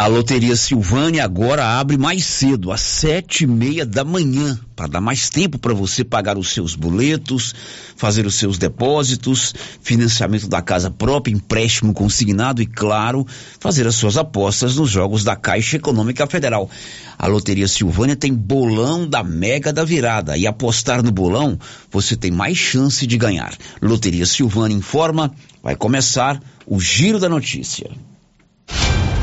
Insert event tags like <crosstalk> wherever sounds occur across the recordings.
A Loteria Silvânia agora abre mais cedo, às sete e meia da manhã, para dar mais tempo para você pagar os seus boletos, fazer os seus depósitos, financiamento da casa própria, empréstimo consignado e, claro, fazer as suas apostas nos jogos da Caixa Econômica Federal. A Loteria Silvânia tem bolão da Mega da Virada e apostar no bolão você tem mais chance de ganhar. Loteria Silvânia informa, vai começar o Giro da Notícia.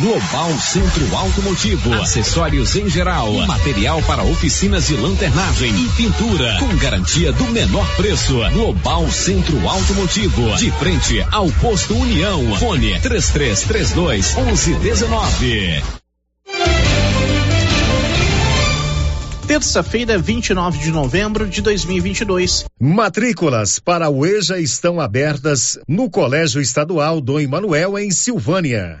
Global Centro Automotivo, acessórios em geral, material para oficinas de lanternagem e pintura, com garantia do menor preço. Global Centro Automotivo, de frente ao posto União. Fone 3332 1119. Terça-feira, 29 de novembro de 2022. Matrículas para o EJA estão abertas no Colégio Estadual Dom Emanuel, em Silvânia.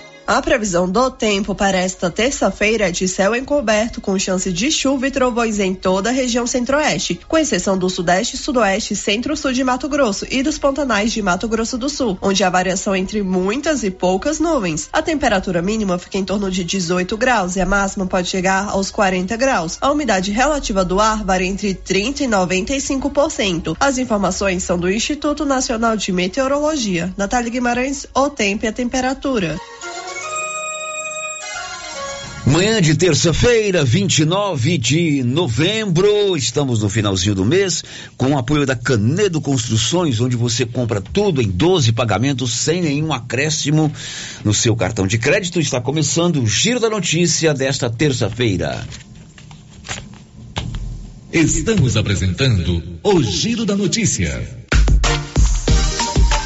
A previsão do tempo para esta terça-feira é de céu encoberto, com chance de chuva e trovões em toda a região centro-oeste, com exceção do sudeste, sudoeste, centro-sul de Mato Grosso e dos pantanais de Mato Grosso do Sul, onde há variação entre muitas e poucas nuvens. A temperatura mínima fica em torno de 18 graus e a máxima pode chegar aos 40 graus. A umidade relativa do ar varia entre 30 e 95%. As informações são do Instituto Nacional de Meteorologia. Natália Guimarães, o tempo e a temperatura. Manhã de terça-feira, 29 de novembro, estamos no finalzinho do mês, com o apoio da Canedo Construções, onde você compra tudo em 12 pagamentos sem nenhum acréscimo no seu cartão de crédito. Está começando o Giro da Notícia desta terça-feira. Estamos apresentando o Giro da Notícia.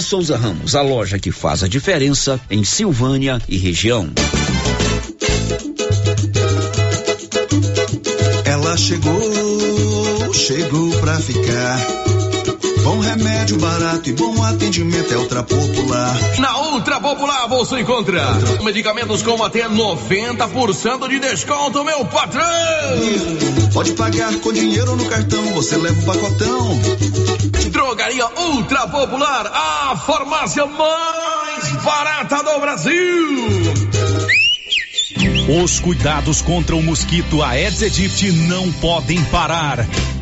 Souza Ramos, a loja que faz a diferença em Silvânia e região. Ela chegou, chegou pra ficar. Bom remédio barato e bom atendimento é Ultra Popular. Na Ultra Popular você encontra medicamentos com até 90% de desconto, meu patrão! Pode pagar com dinheiro no cartão, você leva o pacotão. Drogaria Ultra Popular, a farmácia mais barata do Brasil. Os cuidados contra o mosquito Aedes aegypti não podem parar.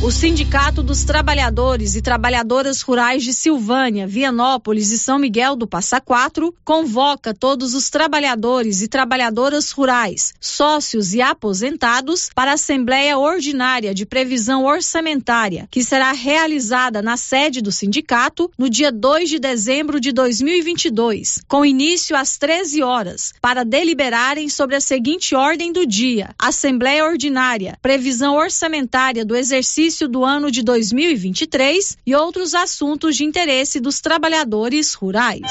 O Sindicato dos Trabalhadores e Trabalhadoras Rurais de Silvânia, Vianópolis e São Miguel do Passa Quatro convoca todos os trabalhadores e trabalhadoras rurais, sócios e aposentados para a Assembleia Ordinária de Previsão Orçamentária, que será realizada na sede do sindicato no dia 2 de dezembro de 2022, com início às 13 horas, para deliberarem sobre a seguinte ordem do dia: Assembleia Ordinária, Previsão Orçamentária do exercício do ano de 2023 e outros assuntos de interesse dos trabalhadores rurais.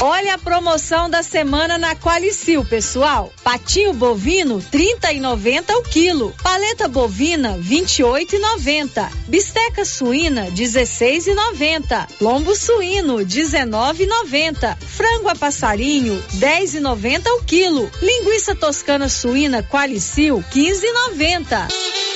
Olha a promoção da semana na Qualicil, pessoal. Patinho bovino, 30,90 o quilo. Paleta bovina, 28,90. Bisteca suína, 16,90. Lombo suíno, 19,90. Frango a passarinho, 10,90 o quilo. Linguiça toscana suína Qualicil, 15,90.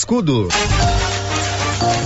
Cascudo.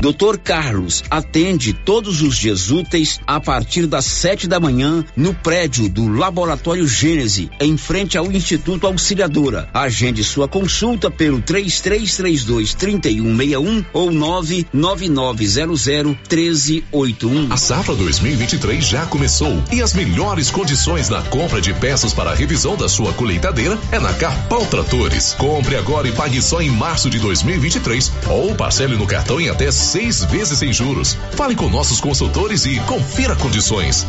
Doutor Carlos atende todos os dias úteis a partir das sete da manhã no prédio do Laboratório Gênese, em frente ao Instituto Auxiliadora. Agende sua consulta pelo 3332 3161 ou 99900 1381. A safra 2023 já começou e as melhores condições na compra de peças para a revisão da sua colheitadeira é na Carpal Tratores. Compre agora e pague só em março de 2023 ou parcele no cartão em até seis vezes sem juros. Fale com nossos consultores e confira condições.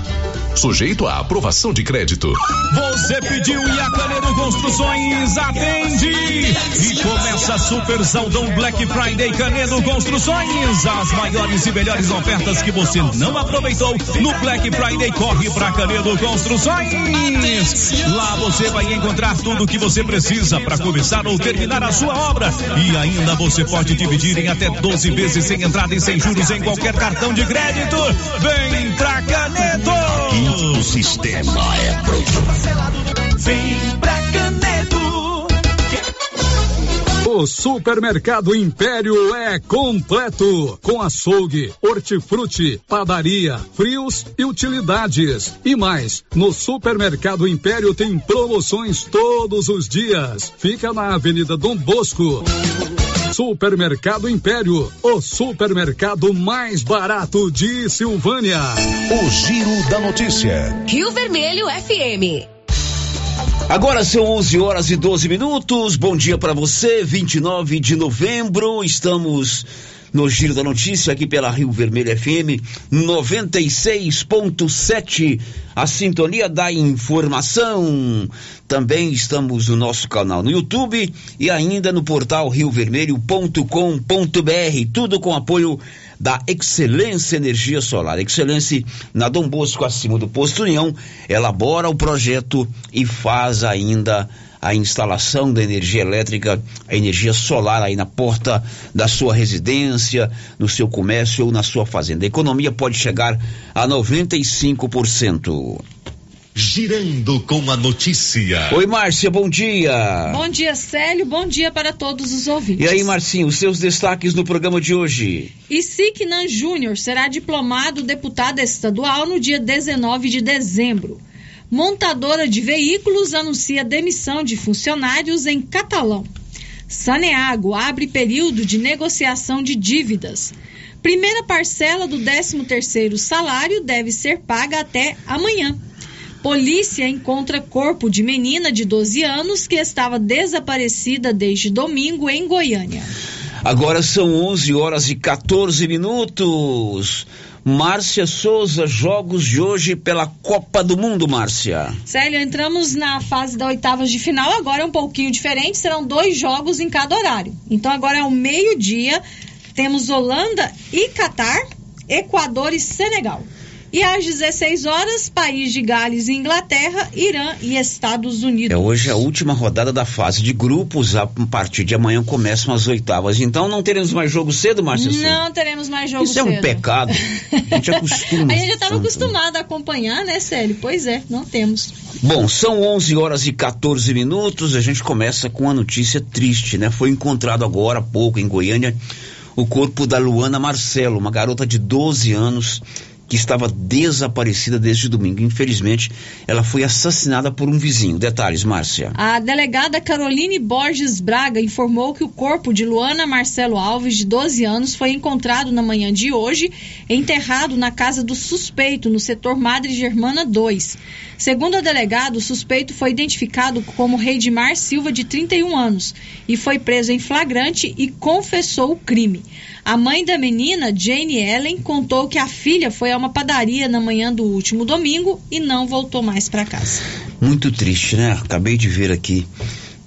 Sujeito à aprovação de crédito. Você pediu e a Canedo Construções atende. E começa super saldão Black Friday Canedo Construções. As maiores e melhores ofertas que você não aproveitou no Black Friday corre para Canedo Construções. Lá você vai encontrar tudo o que você precisa para começar ou terminar a sua obra. E ainda você pode dividir em até 12 vezes sem entrada e sem juros em qualquer cartão de crédito. Vem pra Canedo! O sistema é pronto. Vem pra Canedo! O Supermercado Império é completo, com açougue, hortifruti, padaria, frios e utilidades. E mais, no Supermercado Império tem promoções todos os dias. Fica na Avenida Dom Bosco. Supermercado Império, o supermercado mais barato de Silvânia. O Giro da Notícia. Rio Vermelho FM. Agora são 11 horas e 12 minutos. Bom dia para você, 29 de novembro. Estamos no Giro da Notícia aqui pela Rio Vermelho FM 96.7. A sintonia da informação. Também estamos no nosso canal no YouTube e ainda no portal riovermelho.com.br. Tudo com apoio da Excelência Energia Solar. Excelência na Dom Bosco, acima do Posto União, elabora o projeto e faz ainda a instalação da energia elétrica, a energia solar aí na porta da sua residência, no seu comércio ou na sua fazenda. A economia pode chegar a 95%. Girando com a notícia. Oi, Márcia, bom dia. Bom dia, Célio. Bom dia para todos os ouvintes. E aí, Marcinho, os seus destaques no programa de hoje? Isignan Júnior será diplomado deputado estadual no dia 19 de dezembro. Montadora de veículos anuncia demissão de funcionários em Catalão. Saneago abre período de negociação de dívidas. Primeira parcela do 13º salário deve ser paga até amanhã. Polícia encontra corpo de menina de 12 anos que estava desaparecida desde domingo em Goiânia. Agora são 11 horas e 14 minutos. Márcia Souza, jogos de hoje pela Copa do Mundo, Márcia. Célio, entramos na fase da oitavas de final, agora é um pouquinho diferente, serão dois jogos em cada horário. Então agora é o meio-dia, temos Holanda e Catar, Equador e Senegal. E às 16 horas, País de Gales e Inglaterra, Irã e Estados Unidos. É hoje a última rodada da fase de grupos. A partir de amanhã começam as oitavas. Então não teremos mais jogo cedo, Márcia? Não teremos mais jogo Isso cedo. é um pecado. A gente acostuma. <laughs> a gente já estava acostumado a acompanhar, né, Célio? Pois é, não temos. Bom, são 11 horas e 14 minutos. A gente começa com uma notícia triste, né? Foi encontrado agora há pouco em Goiânia o corpo da Luana Marcelo, uma garota de 12 anos que estava desaparecida desde domingo. Infelizmente, ela foi assassinada por um vizinho. Detalhes, Márcia. A delegada Caroline Borges Braga informou que o corpo de Luana Marcelo Alves, de 12 anos, foi encontrado na manhã de hoje, enterrado na casa do suspeito, no setor Madre Germana 2. Segundo a delegada, o suspeito foi identificado como Reidmar Silva, de 31 anos, e foi preso em flagrante e confessou o crime. A mãe da menina, Jane Ellen, contou que a filha foi a uma padaria na manhã do último domingo e não voltou mais para casa. Muito triste, né? Acabei de ver aqui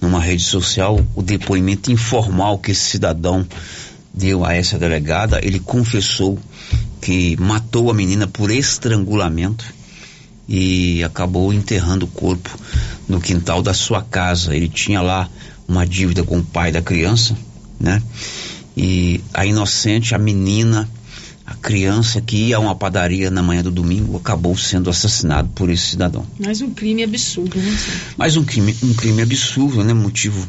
numa rede social o depoimento informal que esse cidadão deu a essa delegada. Ele confessou que matou a menina por estrangulamento e acabou enterrando o corpo no quintal da sua casa. Ele tinha lá uma dívida com o pai da criança, né? E a inocente, a menina, a criança que ia a uma padaria na manhã do domingo acabou sendo assassinado por esse cidadão. Mas um crime absurdo, né? Mais um crime, um crime absurdo, né? Motivo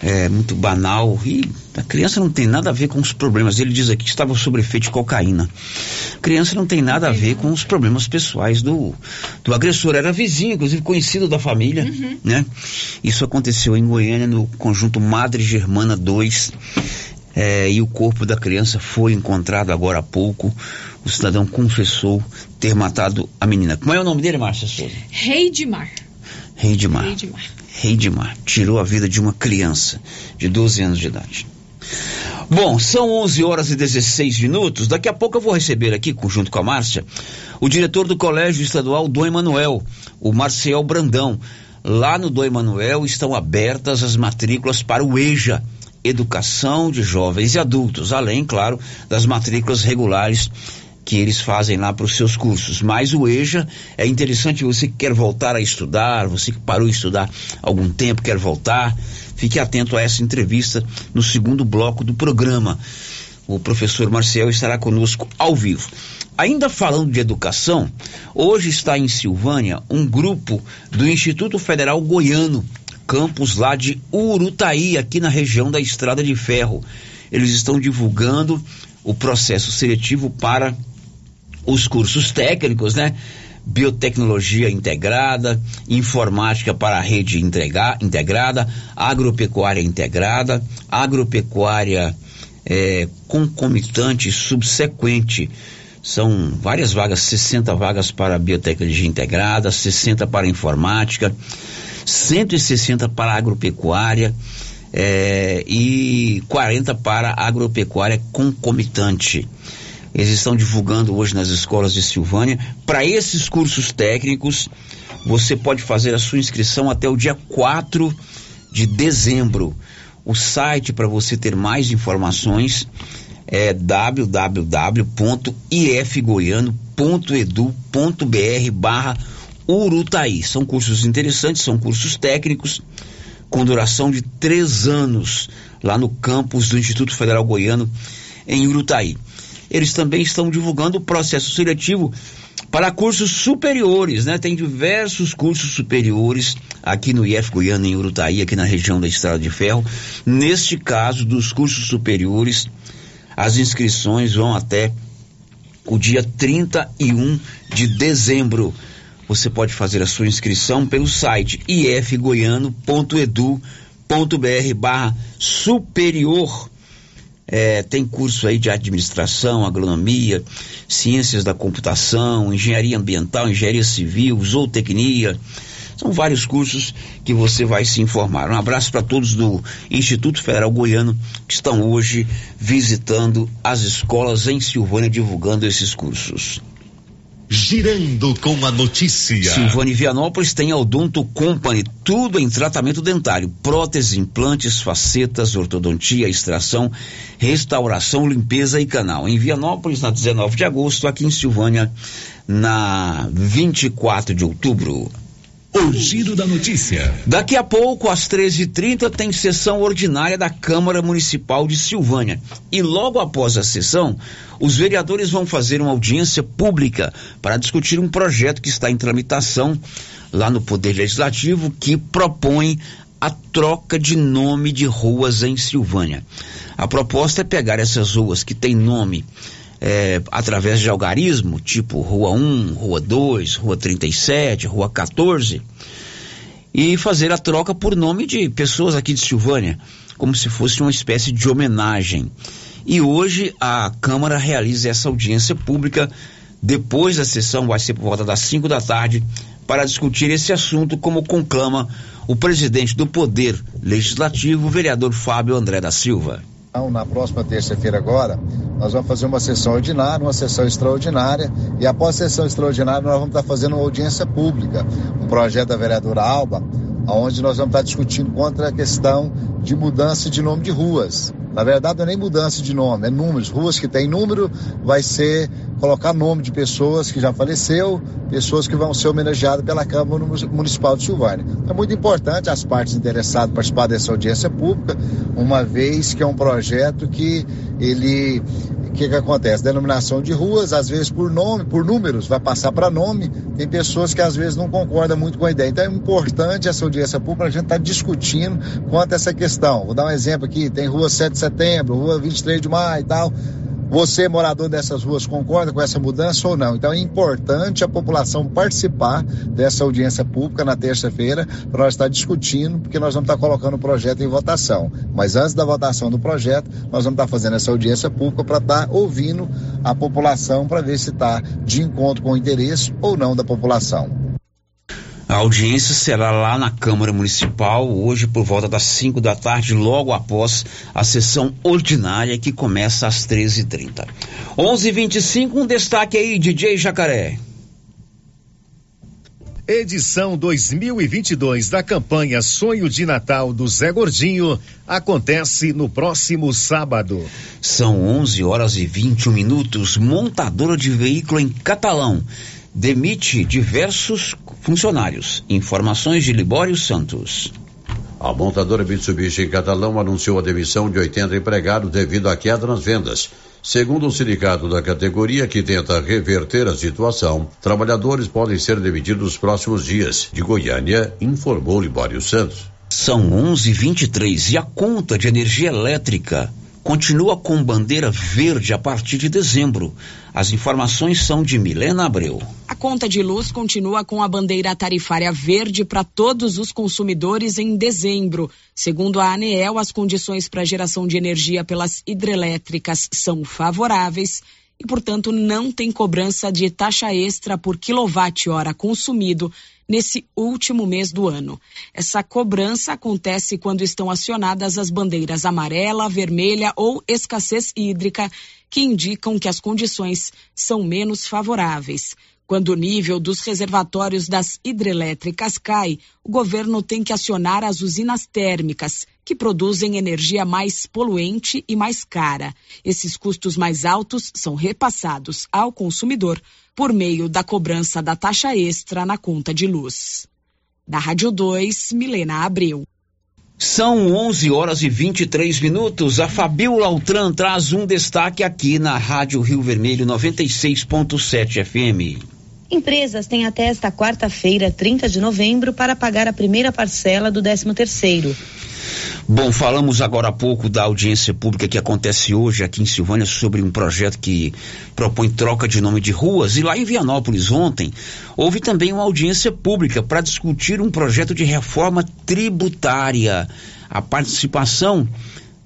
é, muito banal e a criança não tem nada a ver com os problemas. Ele diz aqui que estava sob efeito de cocaína. A criança não tem nada a ver com os problemas pessoais do, do agressor. Era vizinho, inclusive conhecido da família, Uhum. né? Isso aconteceu em Goiânia, no conjunto Madre Germana 2. É, e o corpo da criança foi encontrado agora há pouco. O cidadão confessou ter matado a menina. Como é o nome dele, Márcia Souza? Reidmar. Reidmar. Reidmar. Reidmar tirou a vida de uma criança de 12 anos de idade. Bom, são 11 horas e 16 minutos. Daqui a pouco eu vou receber aqui, junto com a Márcia, o diretor do Colégio Estadual Dom Emanuel, o Marcel Brandão. Lá no Dom Emanuel estão abertas as matrículas para o EJA, Educação de Jovens e Adultos, além, claro, das matrículas regulares que eles fazem lá para os seus cursos. Mas o EJA é interessante você que quer voltar a estudar, você que parou de estudar algum tempo, quer voltar, fique atento a essa entrevista no segundo bloco do programa. O professor Marcel estará conosco ao vivo. Ainda falando de educação, hoje está em Silvânia um grupo do Instituto Federal Goiano, campus lá de Urutaí, aqui na região da Estrada de Ferro. Eles estão divulgando o processo seletivo para os cursos técnicos, né? Biotecnologia integrada, informática para a rede entregar, integrada, agropecuária integrada, agropecuária eh, concomitante subsequente. São várias vagas, 60 vagas para biotecnologia integrada, 60 para informática, 160 para agropecuária eh, e 40 para agropecuária concomitante. Eles estão divulgando hoje nas escolas de Silvânia. Para esses cursos técnicos, você pode fazer a sua inscrição até o dia 4 de dezembro. O site para você ter mais informações é www.ifgoiano.edu.br barra Urutaí. São cursos interessantes, são cursos técnicos com duração de três anos lá no campus do Instituto Federal Goiano em Urutaí. Eles também estão divulgando o processo seletivo para cursos superiores, né? Tem diversos cursos superiores aqui no IF Goiano, em Urutaí, aqui na região da Estrada de Ferro. Neste caso, dos cursos superiores, as inscrições vão até o dia 31 de dezembro. Você pode fazer a sua inscrição pelo site ifgoiano.edu.br barra superior. É, tem curso aí de administração, agronomia, ciências da computação, engenharia ambiental, engenharia civil, zootecnia. São vários cursos que você vai se informar. Um abraço para todos do Instituto Federal Goiano que estão hoje visitando as escolas em Silvânia divulgando esses cursos. Girando com a notícia. Silvânia e Vianópolis tem a Odonto Company, tudo em tratamento dentário, próteses, implantes, facetas, ortodontia, extração, restauração, limpeza e canal. Em Vianópolis, na 19 de agosto, aqui em Silvânia, na 24 de outubro. O giro da notícia. Daqui a pouco, às 13h30, tem sessão ordinária da Câmara Municipal de Silvânia. E logo após a sessão, os vereadores vão fazer uma audiência pública para discutir um projeto que está em tramitação lá no Poder Legislativo que propõe a troca de nome de ruas em Silvânia. A proposta é pegar essas ruas que têm nome é, através de algarismo, tipo Rua 1, Rua 2, Rua 37, Rua 14, e fazer a troca por nome de pessoas aqui de Silvânia, como se fosse uma espécie de homenagem. E hoje a Câmara realiza essa audiência pública. Depois da sessão, vai ser por volta das 5 da tarde, para discutir esse assunto, como conclama o presidente do Poder Legislativo, o vereador Fábio André da Silva. Então, na próxima terça-feira agora, nós vamos fazer uma sessão ordinária, uma sessão extraordinária, e após a sessão extraordinária nós vamos estar fazendo uma audiência pública, um projeto da vereadora Alba, onde nós vamos estar discutindo contra a questão de mudança de nome de ruas. Na verdade, não é nem mudança de nome, é números. Ruas que têm número, vai ser colocar nome de pessoas que já faleceu, pessoas que vão ser homenageadas pela Câmara Municipal de Silvânia. É muito importante as partes interessadas participar dessa audiência pública, uma vez que é um projeto que ele o que, que acontece? Denominação de ruas, às vezes por nome, por números, vai passar para nome. Tem pessoas que às vezes não concordam muito com a ideia. Então é importante essa audiência pública, a gente está discutindo quanto a essa questão. Vou dar um exemplo aqui: tem rua 7 de setembro, rua 23 de maio e tal. Você, morador dessas ruas, concorda com essa mudança ou não? Então é importante a população participar dessa audiência pública na terça-feira para nós estar discutindo, porque nós vamos estar colocando o projeto em votação. Mas antes da votação do projeto, nós vamos estar fazendo essa audiência pública para estar ouvindo a população para ver se está de encontro com o interesse ou não da população. A audiência será lá na Câmara Municipal, hoje por volta das 5 da tarde, logo após a sessão ordinária que começa às 13h30. 11:25 um destaque aí, DJ Jacaré. Edição 2022 da campanha Sonho de Natal do Zé Gordinho acontece no próximo sábado. São 11 horas e 21 minutos. Montadora de veículo em Catalão demite diversos funcionários. Informações de Libório Santos. A montadora Mitsubishi em Catalão anunciou a demissão de 80 empregados devido à queda nas vendas. Segundo o sindicato da categoria que tenta reverter a situação, trabalhadores podem ser demitidos nos próximos dias. De Goiânia, informou Libório Santos. São 11:23 e a conta de energia elétrica continua com bandeira verde a partir de dezembro. As informações são de Milena Abreu. A conta de luz continua com a bandeira tarifária verde para todos os consumidores em dezembro. Segundo a ANEEL, as condições para geração de energia pelas hidrelétricas são favoráveis e, portanto, não tem cobrança de taxa extra por quilowatt-hora consumido nesse último mês do ano. Essa cobrança acontece quando estão acionadas as bandeiras amarela, vermelha ou escassez hídrica, que indicam que as condições são menos favoráveis. Quando o nível dos reservatórios das hidrelétricas cai, o governo tem que acionar as usinas térmicas, que produzem energia mais poluente e mais cara. Esses custos mais altos são repassados ao consumidor por meio da cobrança da taxa extra na conta de luz. Da Rádio 2, Milena Abreu. São 11 horas e 23 minutos. A Fabiola Altran traz um destaque aqui na Rádio Rio Vermelho 96.7 FM. Empresas têm até esta quarta-feira, 30 de novembro, para pagar a primeira parcela do 13 terceiro. Bom, falamos agora há pouco da audiência pública que acontece hoje aqui em Silvânia sobre um projeto que propõe troca de nome de ruas. E lá em Vianópolis, ontem, houve também uma audiência pública para discutir um projeto de reforma tributária. A participação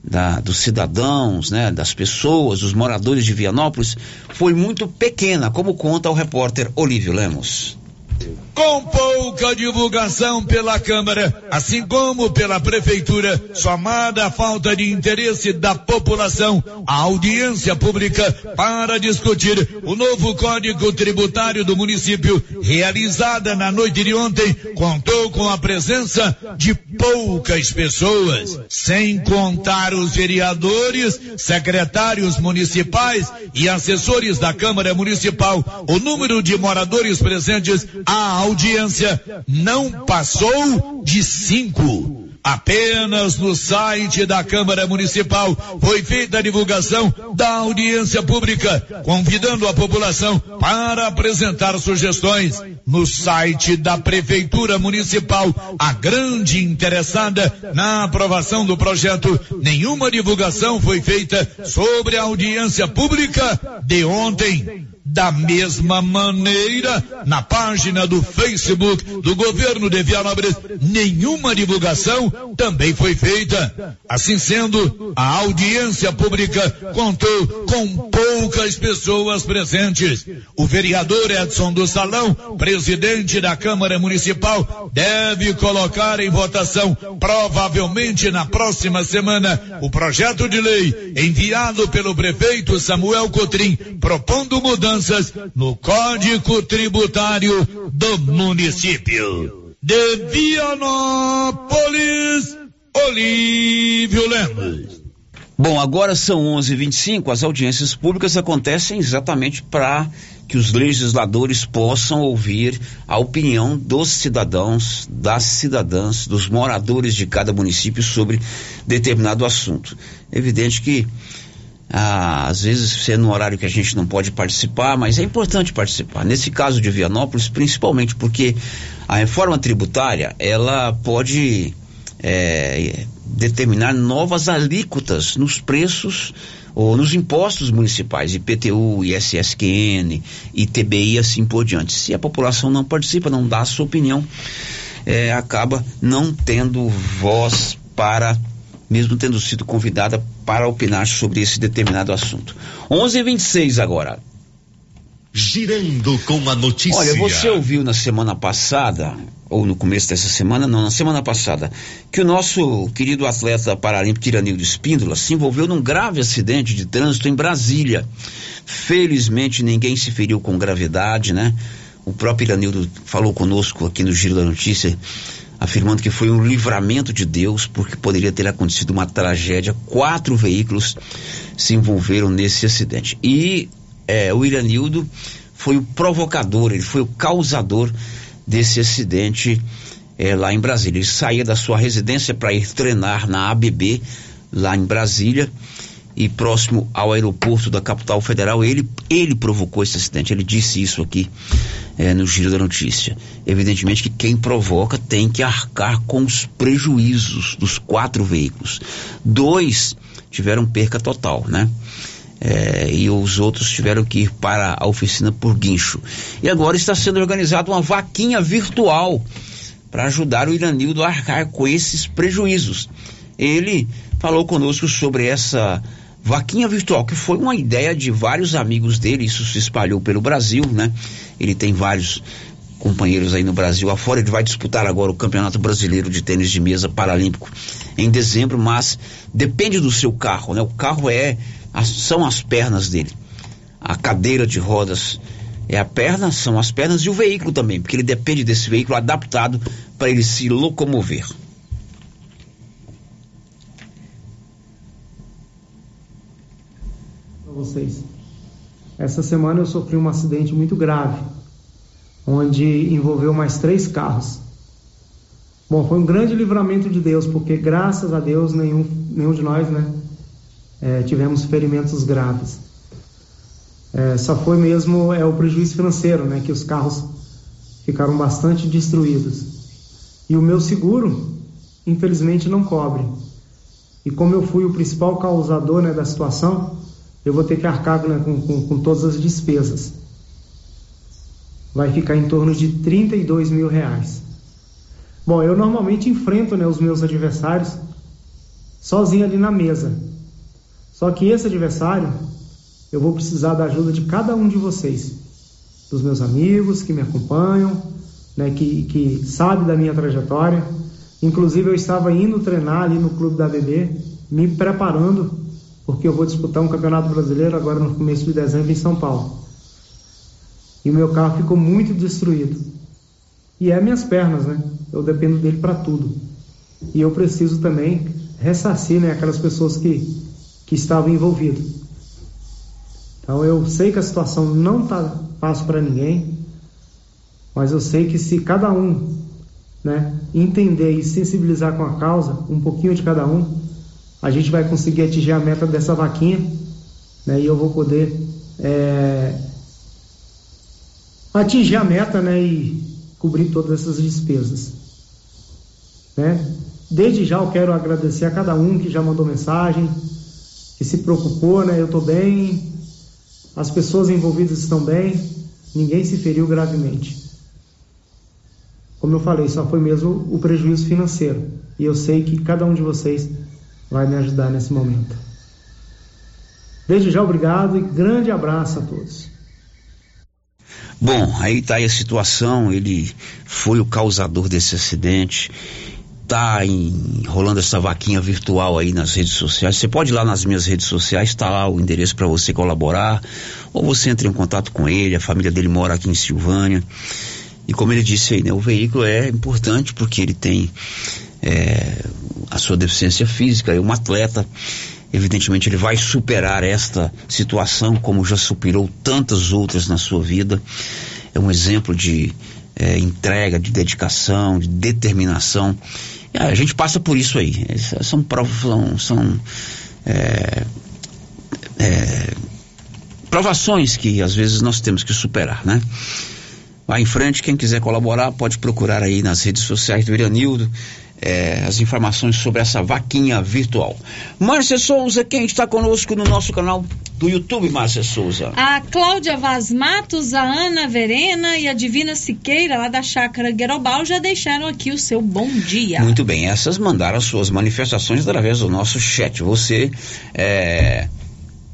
da, dos cidadãos, né, das pessoas, dos moradores de Vianópolis, foi muito pequena, como conta o repórter Olívio Lemos. Com pouca divulgação pela Câmara, assim como pela Prefeitura, somada a falta de interesse da população, a audiência pública para discutir o novo Código Tributário do município, realizada na noite de ontem, contou com a presença de poucas pessoas, sem contar os vereadores, secretários municipais e assessores da Câmara Municipal. O número de moradores presentes à audiência não passou de cinco. Apenas no site da Câmara Municipal foi feita a divulgação da audiência pública, convidando a população para apresentar sugestões. No site da Prefeitura Municipal, a grande interessada na aprovação do projeto, nenhuma divulgação foi feita sobre a audiência pública de ontem. Da mesma maneira, na página do Facebook do governo de Vianópolis, nenhuma divulgação também foi feita. Assim sendo, a audiência pública contou com poucas pessoas presentes. O vereador Edson do Salão, presidente da Câmara Municipal, deve colocar em votação, provavelmente na próxima semana, o projeto de lei enviado pelo prefeito Samuel Cotrim, propondo no Código Tributário do município. De Vianópolis, Olívio Lemos. Bom, agora são 11:25. As audiências públicas acontecem exatamente para que os legisladores possam ouvir a opinião dos cidadãos, das cidadãs, dos moradores de cada município sobre determinado assunto. É evidente que ah, às vezes ser no horário que a gente não pode participar, mas é importante participar. Nesse caso de Vianópolis, principalmente porque a reforma tributária ela pode é, determinar novas alíquotas nos preços ou nos impostos municipais, IPTU, ISSQN, ITBI e assim por diante. Se a população não participa, não dá a sua opinião, é, acaba não tendo voz para mesmo tendo sido convidada para opinar sobre esse determinado assunto. 11:26 agora. Girando com a notícia. Olha, você ouviu na semana passada, ou no começo dessa semana, não, na semana passada, que o nosso querido atleta paralímpico Tiranildo Espíndola se envolveu num grave acidente de trânsito em Brasília. Felizmente ninguém se feriu com gravidade, né? O próprio Iranildo falou conosco aqui no Giro da Notícia afirmando que foi um livramento de Deus, porque poderia ter acontecido uma tragédia. Quatro veículos se envolveram nesse acidente. E é, o Iranildo foi o provocador, ele foi o causador desse acidente é, lá em Brasília. Ele saía da sua residência para ir treinar na ABB, lá em Brasília, e próximo ao aeroporto da capital federal, ele, ele provocou esse acidente. Ele disse isso aqui é, no giro da notícia. Evidentemente que quem provoca tem que arcar com os prejuízos dos quatro veículos. Dois tiveram perca total, né? É, e os outros tiveram que ir para a oficina por guincho. E agora está sendo organizada uma vaquinha virtual para ajudar o Iranildo a arcar com esses prejuízos. Ele falou conosco sobre essa Vaquinha Virtual, que foi uma ideia de vários amigos dele, isso se espalhou pelo Brasil, né? Ele tem vários companheiros aí no Brasil afora, ele vai disputar agora o Campeonato Brasileiro de Tênis de Mesa Paralímpico em dezembro, mas depende do seu carro, né? O carro é, são as pernas dele. A cadeira de rodas é a perna, são as pernas e o veículo também, porque ele depende desse veículo adaptado para ele se locomover. Vocês. Essa semana eu sofri um acidente muito grave, onde envolveu mais três carros. Bom, foi um grande livramento de Deus, porque graças a Deus nenhum, nenhum de nós, né, é, tivemos ferimentos graves. É, só foi mesmo é o prejuízo financeiro, né, que os carros ficaram bastante destruídos. E o meu seguro, infelizmente, não cobre. E como eu fui o principal causador né, da situação, eu vou ter que arcar né, com, com, com, todas as despesas. Vai ficar em torno de 32 mil reais. Bom, eu normalmente enfrento né, os meus adversários sozinho ali na mesa. Só que esse adversário, eu vou precisar da ajuda de cada um de vocês, dos meus amigos que me acompanham, né, que, que sabe da minha trajetória. Inclusive eu estava indo treinar ali no clube da BB, me preparando, porque eu vou disputar um campeonato brasileiro agora no começo de dezembro em São Paulo. E o meu carro ficou muito destruído. E é minhas pernas, né? Eu dependo dele para tudo. E eu preciso também ressarcir né, aquelas pessoas que, que estavam envolvidas. Então eu sei que a situação não está fácil para ninguém, mas eu sei que se cada um né, entender e sensibilizar com a causa, um pouquinho de cada um, a gente vai conseguir atingir a meta dessa vaquinha né, e eu vou poder é, atingir a meta né, e cobrir todas essas despesas. Né? Desde já eu quero agradecer a cada um que já mandou mensagem, que se preocupou, né? Eu estou bem, as pessoas envolvidas estão bem, ninguém se feriu gravemente. Como eu falei, só foi mesmo o prejuízo financeiro. E eu sei que cada um de vocês vai me ajudar nesse momento. Desde já, obrigado e grande abraço a todos. Bom, aí está a situação. Ele foi o causador desse acidente. Tá em, rolando essa vaquinha virtual aí nas redes sociais. Você pode ir lá nas minhas redes sociais, está lá o endereço para você colaborar. Ou você entra em contato com ele, a família dele mora aqui em Silvânia. E como ele disse aí, né, o veículo é importante porque ele tem é, a sua deficiência física, é um atleta. Evidentemente, ele vai superar esta situação, como já superou tantas outras na sua vida. É um exemplo de é, entrega, de dedicação, de determinação. E a gente passa por isso aí. São provas, são, é, é, provações que às vezes nós temos que superar, né? Vá em frente, quem quiser colaborar pode procurar aí nas redes sociais do Iranildo é, as informações sobre essa vaquinha virtual. Márcia Souza, quem está conosco no nosso canal do YouTube, Márcia Souza? A Cláudia Vaz Matos, a Ana Verena e a Divina Siqueira, lá da Chácara Guerobal, já deixaram aqui o seu bom dia. Muito bem, essas mandaram as suas manifestações através do nosso chat. Você é,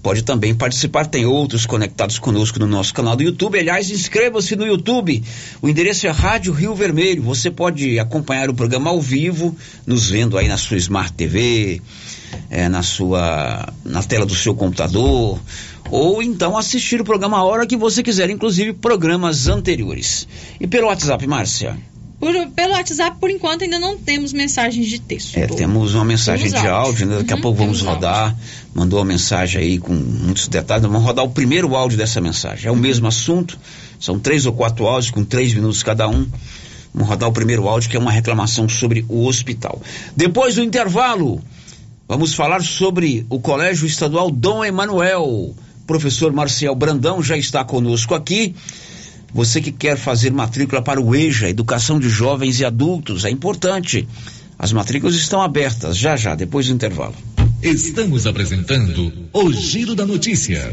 pode também participar. Tem outros conectados conosco no nosso canal do YouTube. Aliás, inscreva-se no YouTube. O endereço é Rádio Rio Vermelho. Você pode acompanhar o programa ao vivo, nos vendo aí na sua Smart TV, é, na sua, na tela do seu computador, ou então assistir o programa a hora que você quiser, inclusive programas anteriores. E pelo WhatsApp, Márcia? Por, pelo WhatsApp, por enquanto, ainda não temos mensagens de texto. É, temos uma mensagem temos de áudio, né? daqui uhum, a pouco vamos rodar. Áudio. Mandou uma mensagem aí com muitos detalhes. Vamos rodar o primeiro áudio dessa mensagem. É o mesmo assunto, são três ou quatro áudios com três minutos cada um. Vamos rodar o primeiro áudio, que é uma reclamação sobre o hospital. Depois do intervalo, vamos falar sobre o Colégio Estadual Dom Emanuel. Professor Marcial Brandão já está conosco aqui. Você que quer fazer matrícula para o EJA, Educação de Jovens e Adultos, é importante. As matrículas estão abertas já já, depois do intervalo. Estamos apresentando o Giro da Notícia.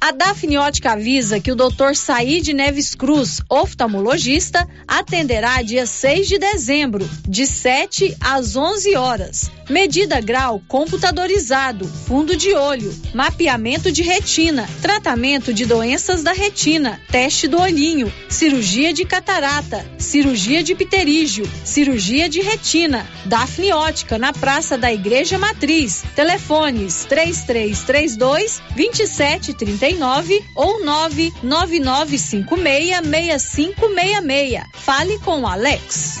A Dafniótica avisa que o Dr. Saíde Neves Cruz, oftalmologista, atenderá dia 6 de dezembro, de 7 às 11 horas. Medida grau computadorizado, fundo de olho, mapeamento de retina, tratamento de doenças da retina, teste do olhinho, cirurgia de catarata, cirurgia de pterígio, cirurgia de retina. Dafniótica na Praça da Igreja Matriz. Telefones 3332 2739 ou 999566566. Fale com Alex.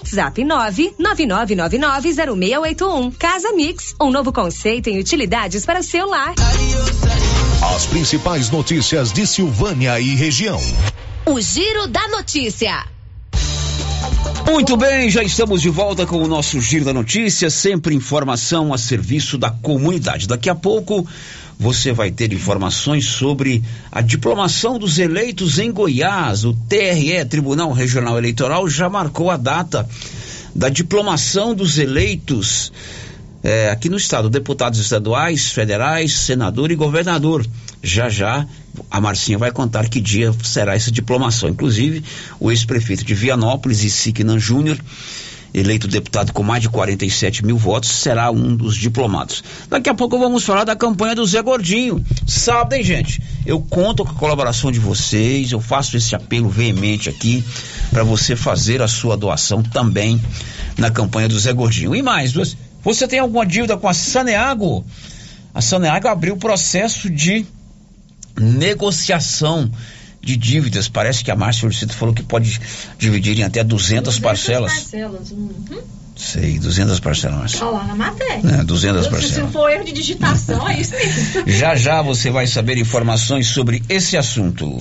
WhatsApp 999990681. Casa Mix, um novo conceito em utilidades para o seu lar. As principais notícias de Silvânia e região. O Giro da Notícia. Muito bem, já estamos de volta com o nosso Giro da Notícia, sempre informação a serviço da comunidade. Daqui a pouco você vai ter informações sobre a diplomação dos eleitos em Goiás. O TRE, Tribunal Regional Eleitoral, já marcou a data da diplomação dos eleitos é, aqui no estado, deputados estaduais, federais, senador e governador. Já já a Marcinha vai contar que dia será essa diplomação. Inclusive, o ex-prefeito de Vianópolis, Isignan Júnior, eleito deputado com mais de 47 mil votos, será um dos diplomados. Daqui a pouco vamos falar da campanha do Zé Gordinho. Sábado, hein, gente? Eu conto com a colaboração de vocês, eu faço esse apelo veemente aqui para você fazer a sua doação também na campanha do Zé Gordinho. E mais, você tem alguma dívida com a Saneago? A Saneago abriu processo de negociação de dívidas. Parece que a Márcia Urcito falou que pode dividir em até 200, 200 parcelas. parcelas. Uhum. Sei, 200 parcelas. Tá lá na matéria. É, 200 parcelas. Se for erro de digitação, é isso mesmo. <laughs> Já já você vai saber informações sobre esse assunto.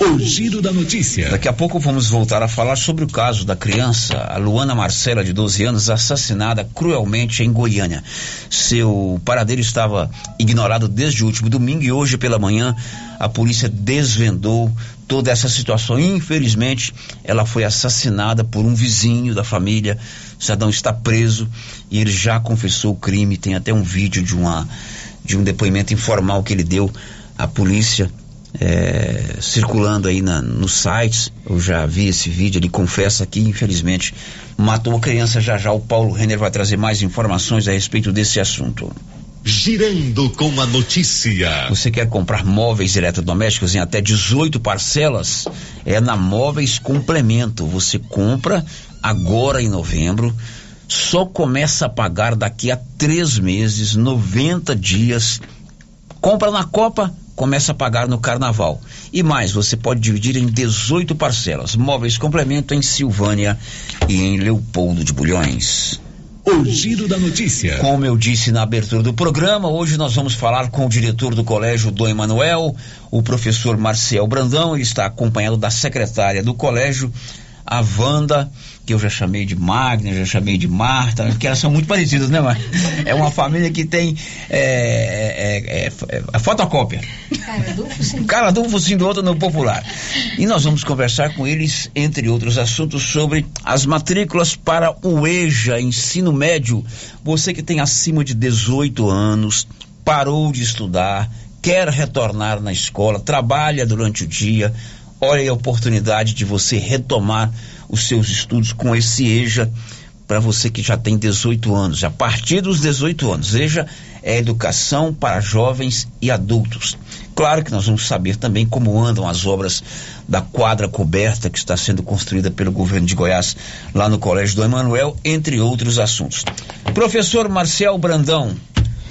O giro da notícia. Daqui a pouco vamos voltar a falar sobre o caso da criança, a Luana Marcela, de 12 anos, assassinada cruelmente em Goiânia. Seu paradeiro estava ignorado desde o último domingo e hoje pela manhã a polícia desvendou toda essa situação. Infelizmente, ela foi assassinada por um vizinho da família. O cidadão está preso e ele já confessou o crime. Tem até um vídeo de uma de um depoimento informal que ele deu à polícia é, circulando aí na, nos sites. Eu já vi esse vídeo, ele confessa que infelizmente matou a criança. Já já o Paulo Renner vai trazer mais informações a respeito desse assunto. Girando com a notícia. Você quer comprar móveis eletrodomésticos em até 18 parcelas? É na Móveis Complemento. Você compra agora em novembro, só começa a pagar daqui a três meses, 90 dias. Compra na Copa, começa a pagar no carnaval. E mais, você pode dividir em 18 parcelas. Móveis Complemento em Silvânia e em Leopoldo de Bulhões. O giro da notícia. Como eu disse na abertura do programa, hoje nós vamos falar com o diretor do colégio Dom Emanuel, o professor Marcel Brandão. Ele está acompanhado da secretária do colégio, a Wanda, que eu já chamei de Magna, já chamei de Marta, que elas são muito parecidas, né, Marta? É uma família que tem é, é, é, é fotocópia. Cara de um focinho do outro no popular. E nós vamos conversar com eles, entre outros assuntos, sobre as matrículas para o EJA, ensino médio. Você que tem acima de 18 anos, parou de estudar, quer retornar na escola, trabalha durante o dia, olha a oportunidade de você retomar os seus estudos com esse EJA para você que já tem 18 anos. A partir dos 18 anos, EJA é educação para jovens e adultos. Claro que nós vamos saber também como andam as obras da quadra coberta que está sendo construída pelo governo de Goiás lá no Colégio do Emanuel, entre outros assuntos. Professor Marcel Brandão,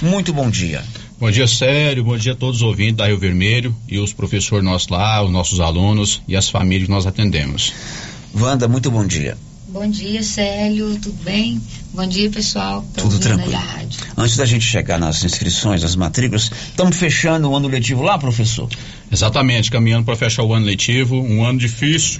muito bom dia. Bom dia, Sério. Bom dia a todos os ouvintes da Rio Vermelho e os professores nossos lá, os nossos alunos e as famílias que nós atendemos. Wanda, muito bom dia. Bom dia, Célio, tudo bem? Bom dia, pessoal. tá Tudo tranquilo. Antes da gente chegar nas inscrições, nas matrículas, estamos fechando o ano letivo lá, professor? Exatamente, caminhando para fechar o ano letivo, um ano difícil,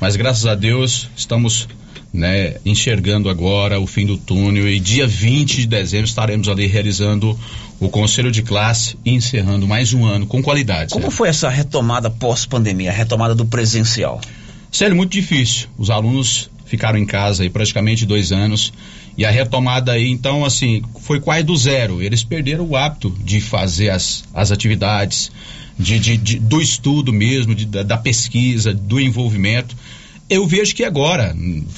mas graças a Deus estamos né, enxergando agora o fim do túnel e dia 20 de dezembro estaremos ali realizando o conselho de classe e encerrando mais um ano com qualidade. Como foi essa retomada pós-pandemia, a retomada do presencial? Sério, muito difícil. Os alunos ficaram em casa aí praticamente dois anos e a retomada aí, então, assim, foi quase do zero. Eles perderam o hábito de fazer as, as atividades, de, de- de- do estudo mesmo, de- da, da pesquisa, do envolvimento. Eu vejo que agora,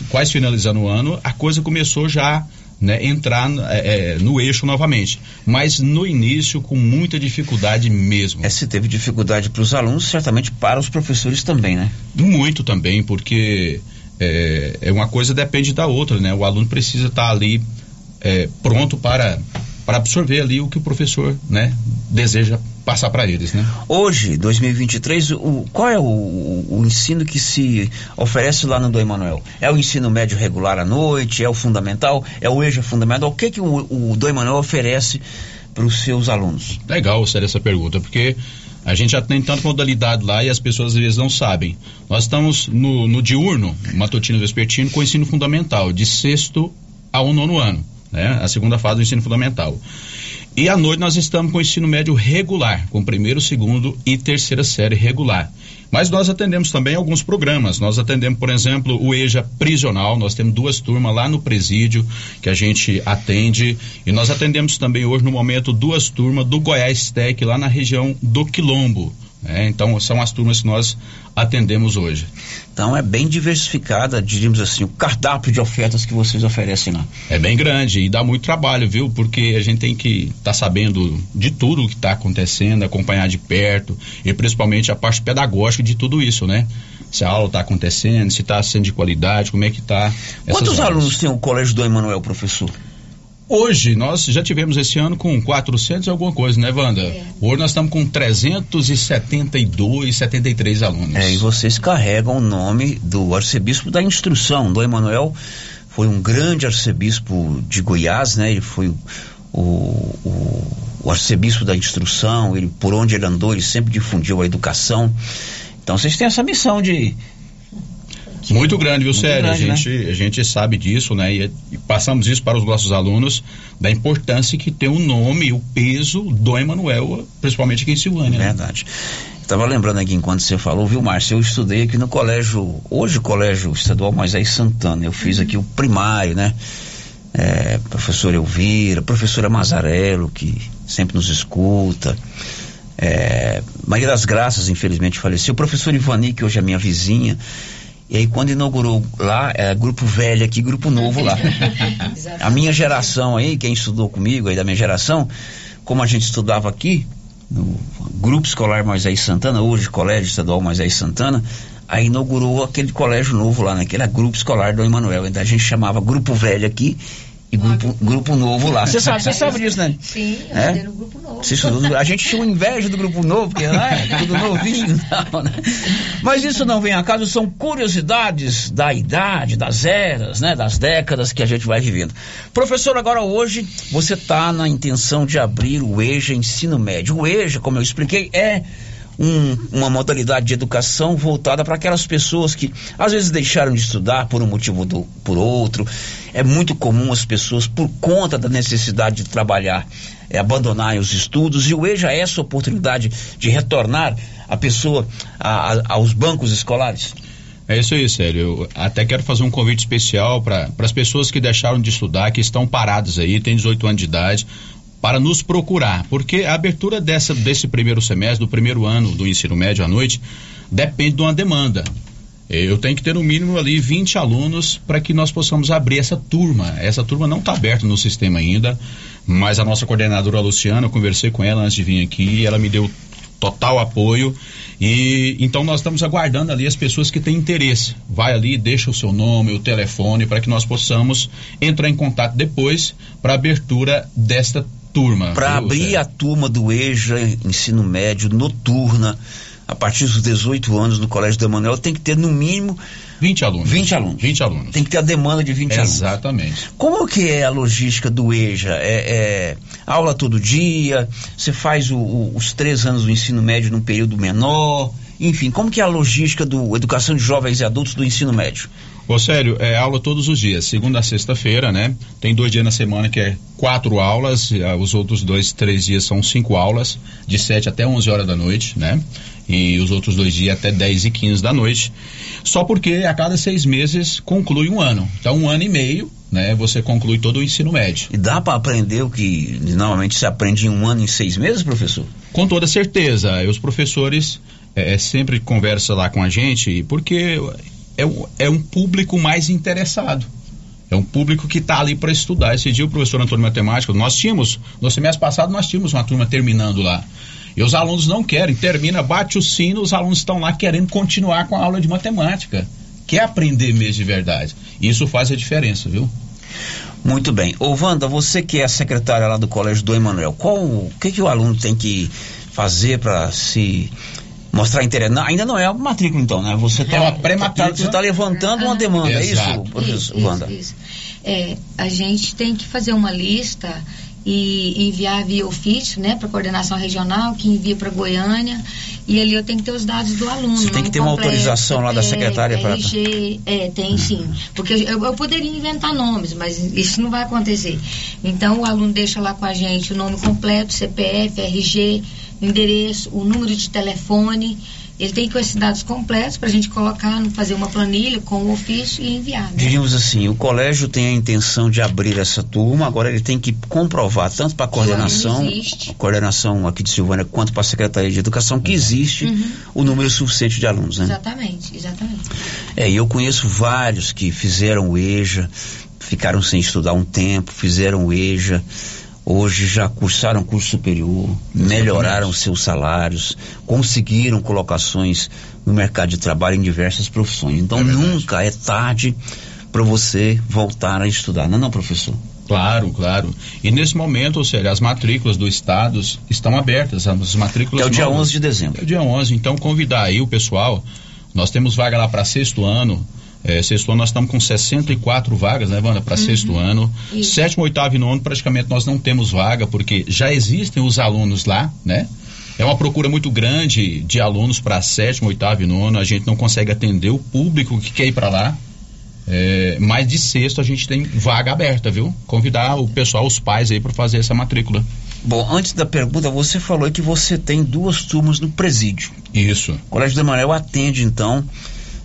quase finalizando o ano, a coisa começou já né, entrar é, é, no eixo novamente. Mas no início, com muita dificuldade mesmo. É, se teve dificuldade para os alunos, certamente para os professores também, né? Muito também, porque é, é uma coisa depende da outra, né? O aluno precisa estar ali é, pronto para, para absorver ali o que o professor, né, deseja passar para eles, né? Hoje, 2023, o, qual é o, o- ensino que se oferece lá no do Emanuel? É o ensino médio regular à noite? É o fundamental? É o EJA fundamental? O que, que o, o do Emanuel oferece para os seus alunos? Legal sério essa pergunta, porque a gente já tem tanta modalidade lá e as pessoas às vezes não sabem. Nós estamos no, no diurno, matutino e vespertino, com ensino fundamental, de sexto ao nono ano, né? A segunda fase do ensino fundamental. E à noite nós estamos com o ensino médio regular, com primeiro, segundo e terceira série regular. Mas nós atendemos também alguns programas. Nós atendemos, por exemplo, o EJA prisional. Nós temos duas turmas lá no presídio que a gente atende. E nós atendemos também hoje, no momento, duas turmas do Goiás Tech, lá na região do Quilombo. Né? então, são as turmas que nós atendemos hoje. Então é bem diversificada, diríamos assim, o cardápio de ofertas que vocês oferecem lá. É bem grande e dá muito trabalho, viu? Porque a gente tem que estar sabendo de tudo o que está acontecendo, acompanhar de perto e principalmente a parte pedagógica de tudo isso, né? Se a aula está acontecendo, se está sendo de qualidade, como é que está. Quantos alunos tem o colégio do Emanuel, professor? Hoje, nós já tivemos esse ano com 400 e alguma coisa, né, Wanda? Hoje nós estamos com 372, 73 alunos. É, e vocês carregam o nome do arcebispo da instrução. Do Emanuel foi um grande arcebispo de Goiás, né? Ele foi o, o, o arcebispo da instrução, ele, por onde ele andou, ele sempre difundiu a educação. Então vocês têm essa missão de. Muito grande, viu, grande, a, gente, a gente sabe disso, né? E, e passamos isso para os nossos alunos, da importância que tem o nome e o peso do Emanuel, principalmente aqui em Silvânia. né? Verdade. Estava lembrando aqui enquanto você falou, viu, Márcio? Eu estudei aqui no colégio, hoje Colégio Estadual Moisés Santana. Eu fiz aqui o primário, né? É, professora Elvira, professora Mazarello, que sempre nos escuta. É, Maria das Graças, infelizmente, faleceu. O professor Ivani, que hoje é minha vizinha. E aí, quando inaugurou lá, é grupo velho aqui, grupo novo lá. <laughs> a minha geração aí, quem estudou comigo aí da minha geração, como a gente estudava aqui, no Grupo Escolar Moisés Santana, hoje Colégio Estadual Moisés Santana, aí inaugurou aquele colégio novo lá, né? Que era Grupo Escolar do Emanuel. Então a gente chamava Grupo Velho aqui e Grupo, grupo Novo lá. Você sabe, você sabe disso, né? Sim, eu É? estudei no grupo novo. Estudou- a gente tinha uma inveja do grupo novo, porque né, tudo novinho tal, né? Mas isso não vem a caso, são curiosidades da idade, das eras, né? Das décadas que a gente vai vivendo. Professor, agora hoje você está na intenção de abrir o EJA Ensino Médio. O EJA, como eu expliquei, é um- uma modalidade de educação voltada para aquelas pessoas que às vezes deixaram de estudar por um motivo ou por outro. É muito comum as pessoas, por conta da necessidade de trabalhar, é, abandonarem os estudos e o EJA é essa oportunidade de retornar a pessoa a- a- aos bancos escolares. É isso aí, sério. Eu até quero fazer um convite especial para as pessoas que deixaram de estudar, que estão paradas aí, têm 18 anos de idade, para nos procurar. Porque a abertura dessa, desse primeiro semestre, do primeiro ano do ensino médio à noite, depende de uma demanda. Eu tenho que ter no mínimo ali 20 alunos para que nós possamos abrir essa turma. Essa turma não está aberta no sistema ainda, mas a nossa coordenadora Luciana, eu conversei com ela antes de vir aqui e ela me deu total apoio. E então nós estamos aguardando ali as pessoas que têm interesse. Vai ali, deixa o seu nome, o telefone para que nós possamos entrar em contato depois para abertura desta turma. Para abrir a turma do EJA, ensino médio, noturna, a partir dos 18 anos no Colégio do Emanuel, tem que ter no mínimo 20 alunos. 20 alunos. 20 alunos. Tem que ter a demanda de 20 alunos. Exatamente. Como que é a logística do EJA? É, é aula todo dia? Você faz o- o- os três anos do ensino médio num período menor? Enfim, como que é a logística do Educação de Jovens e Adultos do ensino médio? Ô, sério, é aula todos os dias, segunda a sexta-feira, né? Tem dois dias na semana que é quatro aulas, e, ah, os outros dois, três dias são cinco aulas, de 7 até 11 horas da noite, né? E os outros dois dias até 10 e 15 da noite. Só porque a cada seis meses conclui um ano. Então, um ano e meio, né? Você conclui todo o ensino médio. E dá para aprender o que normalmente se aprende em um ano, em seis meses, professor? Com toda certeza. E Os professores é, é, sempre conversam lá com a gente, porque é, um- é um público mais interessado. É um público que está ali para estudar. Esse dia o professor Antônio Matemática, nós tínhamos, no semestre passado nós tínhamos uma turma terminando lá. E os alunos não querem, termina, bate o sino, os alunos estão lá querendo continuar com a aula de matemática. Quer aprender mesmo de verdade. Isso faz a diferença, viu? Muito bem. Ô, Wanda, você que é a secretária lá do Colégio do Emanuel, qual o que, que o aluno tem que fazer para se mostrar interesse? Não, ainda não é a matrícula, então, né? Você está É uma pré-matrícula. Você está levantando uma demanda, é isso, professor Wanda? isso. É, a gente tem que fazer uma lista e enviar via ofício, né, para coordenação regional, que envia para Goiânia, e ali eu tenho que ter os dados do aluno. Você tem que ter uma completo, autorização lá da CPF, secretária pra- RG, é, tem sim. Porque eu, eu poderia inventar nomes, mas isso não vai acontecer. Então o aluno deixa lá com a gente o nome completo, CPF, RG, endereço, o número de telefone. Ele tem que ter esses dados completos para a gente colocar, fazer uma planilha com o ofício e enviar. né? Diríamos assim, o colégio tem a intenção de abrir essa turma, agora ele tem que comprovar tanto para a coordenação, coordenação aqui de Silvânia, quanto para a Secretaria de Educação, que existe Uhum. o número suficiente de alunos, né? Exatamente, exatamente. É, e eu conheço vários que fizeram o EJA, ficaram sem estudar um tempo, fizeram o EJA, hoje já cursaram curso superior, melhoraram seus salários, conseguiram colocações no mercado de trabalho em diversas profissões. Então nunca é tarde para você voltar a estudar, não é não, professor? Claro, claro. E nesse momento, ou seja, as matrículas do estado estão abertas, as matrículas Que é o dia novas. 11 de dezembro. É o dia 11, então convidar aí o pessoal. Nós temos vaga lá para sexto ano. É, sexto ano nós estamos com 64 vagas, né, Wanda, para Uhum. sexto ano. Isso. Sétimo, oitavo e nono, praticamente nós não temos vaga, porque já existem os alunos lá, né? É uma procura muito grande de alunos para sétimo, oitavo e nono. A gente não consegue atender o público que quer ir para lá. É, mas de sexto a gente tem vaga aberta, viu? Convidar o pessoal, os pais aí para fazer essa matrícula. Bom, antes da pergunta, você falou que você tem duas turmas no presídio. Isso. O Colégio do Emanuel atende, então,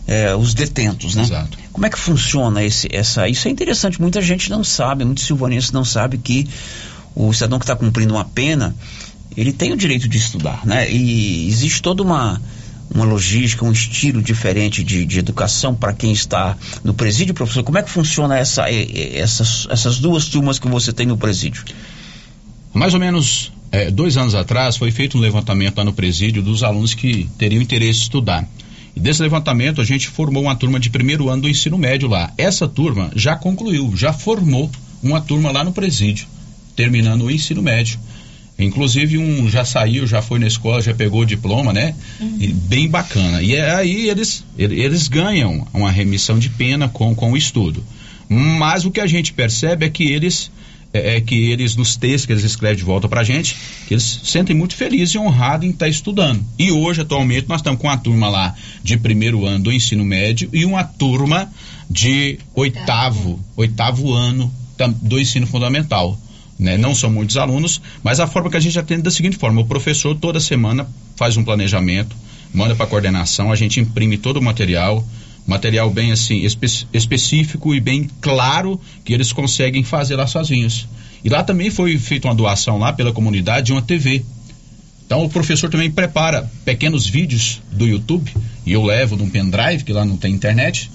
é, os detentos, né? Exato. Como é que funciona esse, essa... Isso é interessante, muita gente não sabe, muitos silvanenses não sabem que o cidadão que está cumprindo uma pena, ele tem o direito de estudar, né? E existe toda uma, uma logística, um estilo diferente de, de educação para quem está no presídio, professor. Como é que funciona essa, eh, eh, essas, essas duas turmas que você tem no presídio? Mais ou menos é, dois anos atrás foi feito um levantamento lá no presídio dos alunos que teriam interesse em estudar. E desse levantamento a gente formou uma turma de primeiro ano do ensino médio lá. Essa turma já concluiu, já formou uma turma lá no presídio, terminando o ensino médio. Inclusive um já saiu, já foi na escola, já pegou o diploma, né? E bem bacana. E é aí eles, ele- eles ganham uma remissão de pena com, com o estudo. Mas o que a gente percebe é que eles é, é que eles, nos textos que eles escrevem de volta pra gente, que eles se sentem muito felizes e honrados em estar estudando. E hoje, atualmente, nós estamos com uma turma lá de primeiro ano do ensino médio e uma turma de oitavo, oitavo ano do ensino fundamental. Né? Não são muitos alunos, mas a forma que a gente atende é da seguinte forma: o professor toda semana faz um planejamento, manda para a coordenação, a gente imprime todo o material, material bem assim espe- específico e bem claro que eles conseguem fazer lá sozinhos. E lá também foi feita uma doação lá pela comunidade de uma TV. Então o professor também prepara pequenos vídeos do YouTube e eu levo num pendrive que lá não tem internet,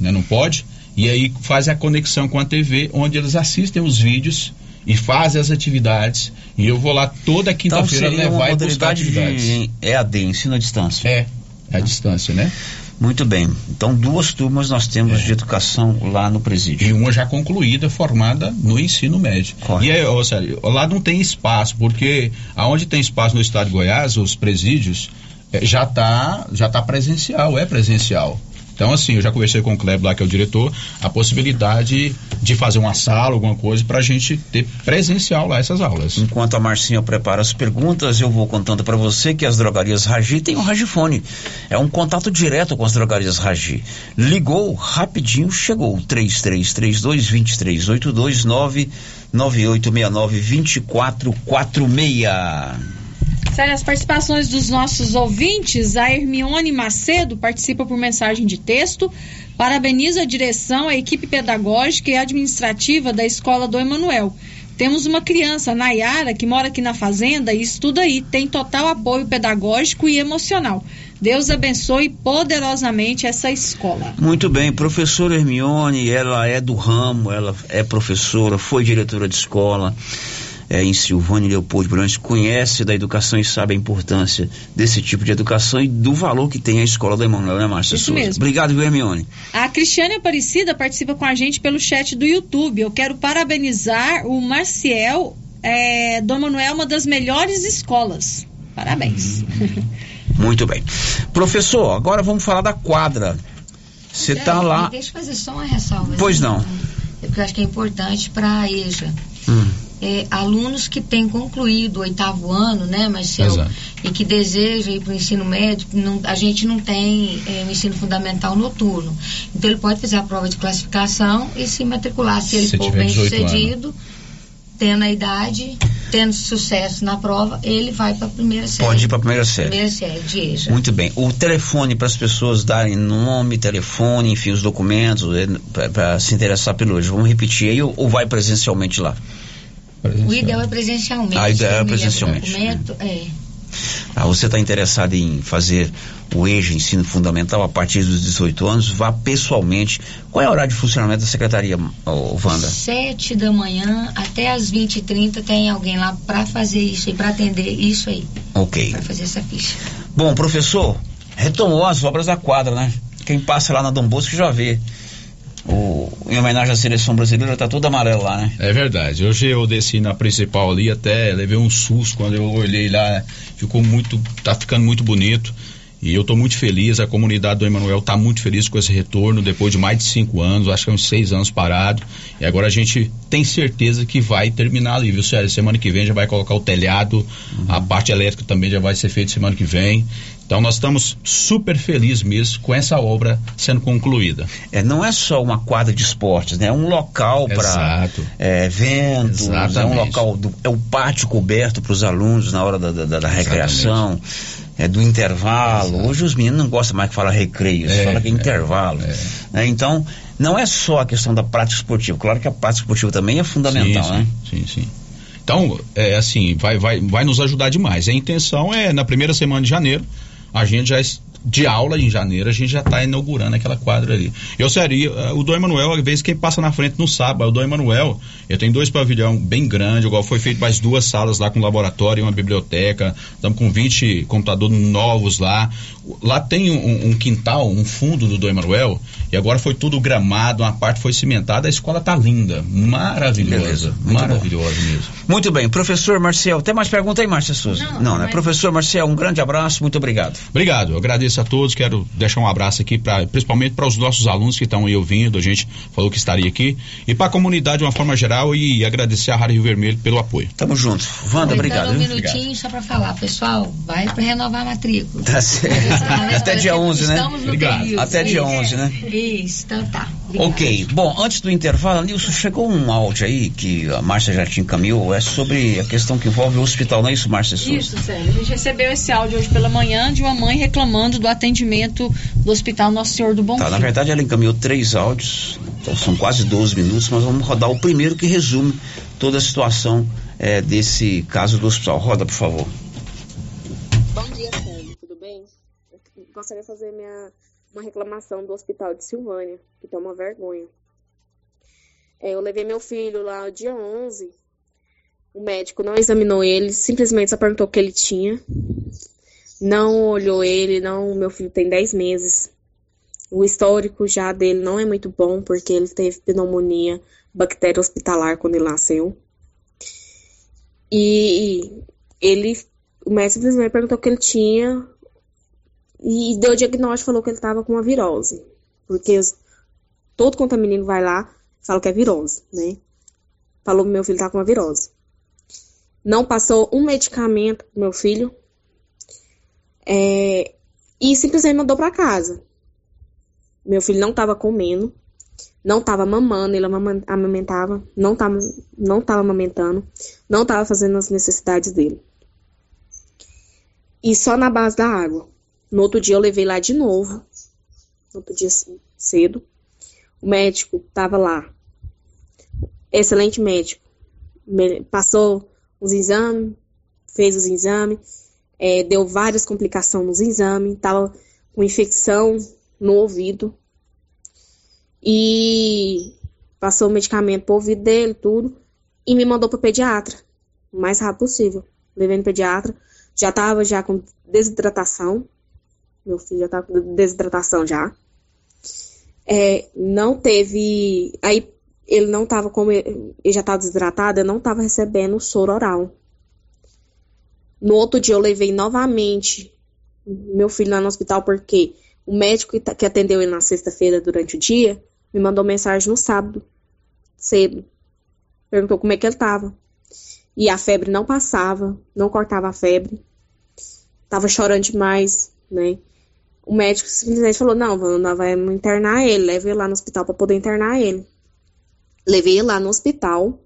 né, não pode, e aí faz a conexão com a TV onde eles assistem os vídeos e fazem as atividades e eu vou lá toda Então quinta-feira uma levar e buscar atividades. de EAD, ensino à distância. É, é a distância, né? Muito bem. Então duas turmas nós temos de educação lá no presídio. E uma já concluída, formada no ensino médio. E aí, ô, Sérgio, lá não tem espaço, porque aonde tem espaço no estado de Goiás, os presídios, eh, já está já tá presencial, é presencial. Então, assim, eu já conversei com o Kleber lá, que é o diretor, a possibilidade de fazer uma sala, alguma coisa, para a gente ter presencial lá essas aulas. Enquanto a Marcinha prepara as perguntas, eu vou contando para você que as drogarias Ragi têm um Ragifone. É um contato direto com as drogarias Ragi. Ligou, rapidinho chegou. 3332 2382 99869 2446. Sério, as participações dos nossos ouvintes, a Hermione Macedo participa por mensagem de texto, parabeniza a direção, a equipe pedagógica e administrativa da escola do Emanuel. Temos uma criança, Nayara, que mora aqui na fazenda e estuda aí, tem total apoio pedagógico e emocional. Deus abençoe poderosamente essa escola. Muito bem, professora Hermione, ela é do ramo, ela é professora, foi diretora de escola é, em Silvânia e Leopoldo Branco, conhece da educação e sabe a importância desse tipo de educação e do valor que tem a escola do Emanuel, né, Márcia Isso Souza? mesmo. Obrigado, viu, Hermione? A Cristiane Aparecida participa com a gente pelo chat do YouTube. Eu quero parabenizar o Marciel é, do Emanuel, uma das melhores escolas. Parabéns. Muito bem. Professor, agora vamos falar da quadra. Você tá Sério, lá. Deixa eu fazer só uma ressalva. Pois assim, não. É porque eu acho que é importante para a EJA. Hum. É, alunos que têm concluído o oitavo ano, né, Marcelo? Exato. E que desejam ir para o ensino médio, não- a gente não tem é, o ensino fundamental noturno. Então ele pode fazer a prova de classificação e se matricular. Se ele Se for bem 18 anos. sucedido, tendo a idade, tendo sucesso na prova, ele vai para a primeira série. Pode ir pra primeira série. Primeira série de EJA. Muito bem. O telefone para as pessoas darem nome, telefone, enfim, os documentos, para se interessar pelo hoje. Vamos repetir aí ou, ou vai presencialmente lá? O ideal é presencialmente. A ideia é o presencialmente. documento, é. Ah, você está interessado em fazer o EJA, ensino fundamental, a partir dos 18 anos, vá pessoalmente. Qual é o horário de funcionamento da secretaria, Wanda? Sete da manhã até as 20 e 30 tem alguém lá para fazer isso e para atender isso aí, Ok. para fazer essa ficha. Bom, professor, retomou as obras da quadra, né? Quem passa lá na Dom Bosco já vê. O, em homenagem à seleção brasileira, tá tudo amarelo lá, né? É verdade. Hoje eu desci na principal ali, até levei um susto quando eu olhei lá. Ficou muito. tá ficando muito bonito. E eu estou muito feliz, a comunidade do Emanuel está muito feliz com esse retorno, depois de mais de cinco anos, acho que é uns seis anos parado. E agora a gente tem certeza que vai terminar ali, viu, Sérgio? Semana que vem já vai colocar o telhado, a parte elétrica também já vai ser feita semana que vem. Então nós estamos super felizes mesmo com essa obra sendo concluída. É, não é só uma quadra de esportes, né? É um local para Exato. eventos, é um Exatamente. local, do- é o pátio coberto para os alunos na hora da, da- da- recreação, é do intervalo. Hoje os meninos não gostam mais que fala recreio, É, fala que é é, intervalo. né? Então, não é só a questão da prática esportiva. Claro que a prática esportiva também é fundamental, sim, né? Sim, sim, sim. Então, é assim, vai, vai, vai nos ajudar demais. A intenção é, na primeira semana de janeiro, a gente já, de aula em janeiro, a gente já está inaugurando aquela quadra ali. Eu seria, eh, o Dom Emanuel, às vezes quem passa na frente não sabe, o Dom Emanuel, ele tem dois pavilhão bem grandes, igual foi feito mais duas salas lá com laboratório e uma biblioteca, estamos com 20 computadores novos lá, Lá tem um, um quintal, um fundo do Dom Emanuel, e agora foi tudo gramado, uma parte foi cimentada, a escola tá linda, maravilhosa, Beleza, muito maravilhosa mesmo. Muito bem, professor Marcel, tem mais pergunta aí, Márcia Souza? Não, né? Professor Marcel, um grande abraço, muito obrigado. Obrigado, eu agradeço a todos, quero deixar um abraço aqui, pra, principalmente para os nossos alunos que estão aí ouvindo, a gente falou que estaria aqui, e para a comunidade de uma forma geral, e agradecer a Rádio Rio Vermelho pelo apoio. Tamo junto. Wanda, obrigado. um minutinho só para falar, pessoal, vai para renovar a matrícula. Tá certo. Até dia 11, né? Período. Até dia Isso. 11, né? Isso, então tá. Ok, bom, antes do intervalo, Nilson, chegou um áudio aí que a Márcia já te encaminhou, é sobre a questão que envolve o hospital, não é isso, Márcia? Isso, Sérgio. A gente recebeu esse áudio hoje pela manhã de uma mãe reclamando do atendimento do Hospital Nosso Senhor do Bom Tá, Fim. na verdade ela encaminhou três áudios, então são quase 12 minutos, mas vamos rodar o primeiro que resume toda a situação eh, desse caso do hospital. Roda, por favor. Gostaria de fazer minha, uma reclamação do hospital de Silvânia, que tá uma vergonha. É, eu levei meu filho lá dia 11. O médico não examinou ele, simplesmente só perguntou o que ele tinha. Não olhou ele, não. Meu filho tem 10 meses. O histórico já dele não é muito bom, porque ele teve pneumonia bactéria hospitalar quando ele nasceu. E ele, o médico simplesmente perguntou o que ele tinha e deu o diagnóstico, falou que ele estava com uma virose. Porque os- todo quanto é menino vai lá, fala que é virose, né? Falou que meu filho tá com uma virose. Não passou um medicamento pro meu filho. é, e simplesmente mandou para casa. Meu filho não estava comendo, não estava mamando, ele amamentava, não estava não tava amamentando, não estava fazendo as necessidades dele. E só na base da água. No outro dia eu levei lá de novo, no outro dia c- cedo. O médico estava lá, excelente médico, passou os exames, fez os exames, é, deu várias complicações nos exames, estava com infecção no ouvido. E passou o medicamento pro ouvido dele, tudo, e me mandou pro pediatra, o mais rápido possível. Levei no pediatra, já estava já com desidratação, meu filho já estava com desidratação já. É, não teve, aí ele não estava como ele já estava desidratado, eu não estava recebendo soro oral. No outro dia eu levei novamente meu filho lá no hospital porque o médico tá- que atendeu ele na sexta-feira durante o dia me mandou mensagem no sábado, cedo. Perguntou como é que ele tava. E a febre não passava, não cortava a febre. Tava chorando demais, né? O médico simplesmente falou: Não, nós vamos internar ele, leve ele lá no hospital para poder internar ele. Levei ele lá no hospital.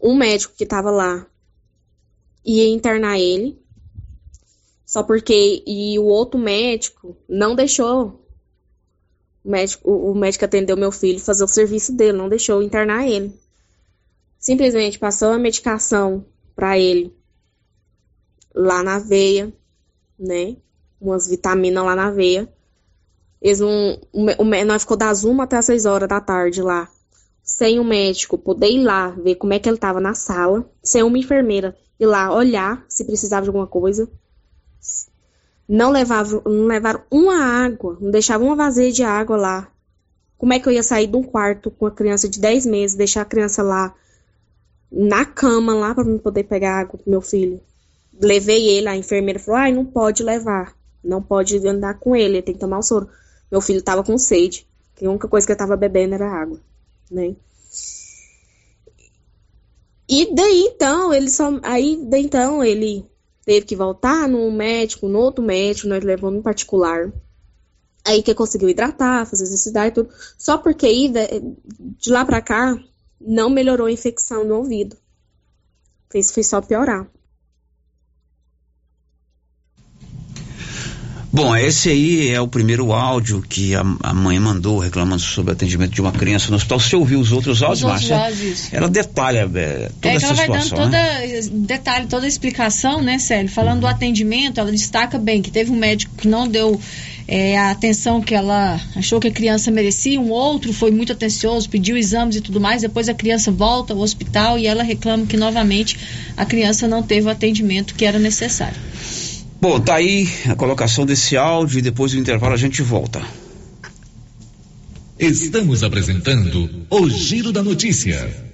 Um médico que tava lá ia internar ele. Só porque. E o outro médico não deixou o médico, o, médico atendeu meu filho fazer o serviço dele, não deixou internar ele. Simplesmente passou a medicação para ele lá na veia, né? Umas vitaminas lá na veia. Eles não, o, o, nós ficou das uma até as seis horas da tarde lá, sem o médico poder ir lá ver como é que ele tava na sala, sem uma enfermeira ir lá olhar se precisava de alguma coisa. Não levavam, não levaram uma água, não deixavam uma vasilha de água lá. Como é que eu ia sair de um quarto com uma criança de 10 meses, deixar a criança lá na cama lá para mim poder pegar água pro meu filho? Levei ele, a enfermeira falou: "Ai, não pode levar, não pode andar com ele, tem que tomar o soro". Meu filho tava com sede, que a única coisa que ele tava bebendo era água, né? E daí então, ele só aí daí então ele teve que voltar no médico, no outro médico, nós levamos em particular. Aí que conseguiu hidratar, fazer necessidade e tudo. Só porque aí, de, de lá pra cá, não melhorou a infecção no ouvido. Fez, fez só piorar. Bom, esse aí é o primeiro áudio que a, a mãe mandou reclamando sobre o atendimento de uma criança no hospital. Você ouviu os outros áudios, Os outros Márcia? áudios. Ela detalha é, toda é essa ela vai dando situação, toda né? detalhe, toda a explicação, né, Célio? Falando do atendimento, ela destaca bem que teve um médico que não deu é, a atenção que ela achou que a criança merecia, um outro foi muito atencioso, pediu exames e tudo mais, depois a criança volta ao hospital e ela reclama que novamente a criança não teve o atendimento que era necessário. Bom, tá aí a colocação desse áudio e depois do intervalo a gente volta. Estamos apresentando o Giro da Notícia.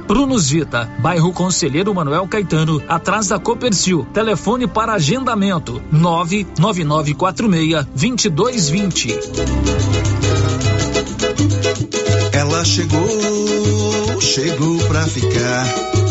Prunus Vita, bairro Conselheiro Manuel Caetano, atrás da Copercil. Telefone para agendamento: 99946 2220. Ela chegou, chegou pra ficar.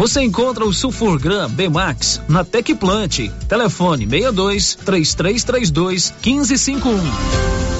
Você encontra o Sulfurgram Bemax na Tecplant. Telefone 62 3332 1551.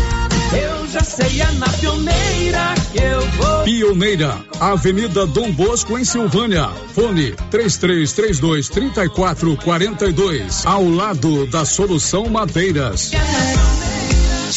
Já sei, é na pioneira que eu vou. Pioneira, Avenida Dom Bosco, em Silvânia. Fone 3332 3442. Ao lado da Solução Madeiras.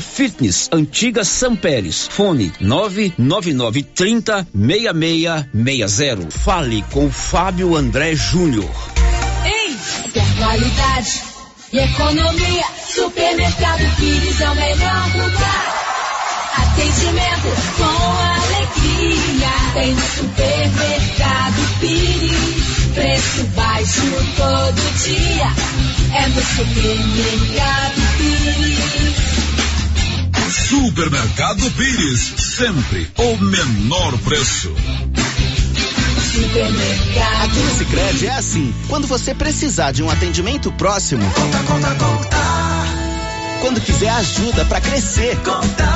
Fitness, antiga São Pérez. Fone 99930 6660. Fale com Fábio André Júnior. Ei, quer qualidade e economia? Supermercado Pires é o melhor lugar. Atendimento com alegria. Tem supermercado Pires. Preço baixo todo dia. É no supermercado Pires. Supermercado Pires, sempre o menor preço. Supermercado. Aqui no Sicredi é assim. Quando você precisar de um atendimento próximo, conta, conta, conta. Quando quiser ajuda para crescer, conta.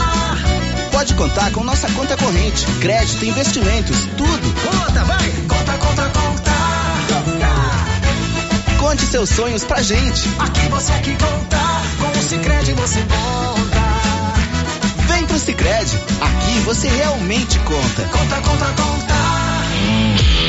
Pode contar com nossa conta corrente, crédito, investimentos, tudo. Conta, vai. Conta, conta, conta. Conte seus sonhos pra gente. Aqui você é que conta. Com o Cicred você conta. Sicredi. Aqui você realmente conta. Conta, conta, conta.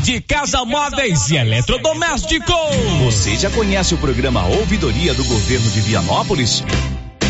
de Casa Móveis e Eletrodomésticos. Você já conhece o programa Ouvidoria do Governo de Vianópolis?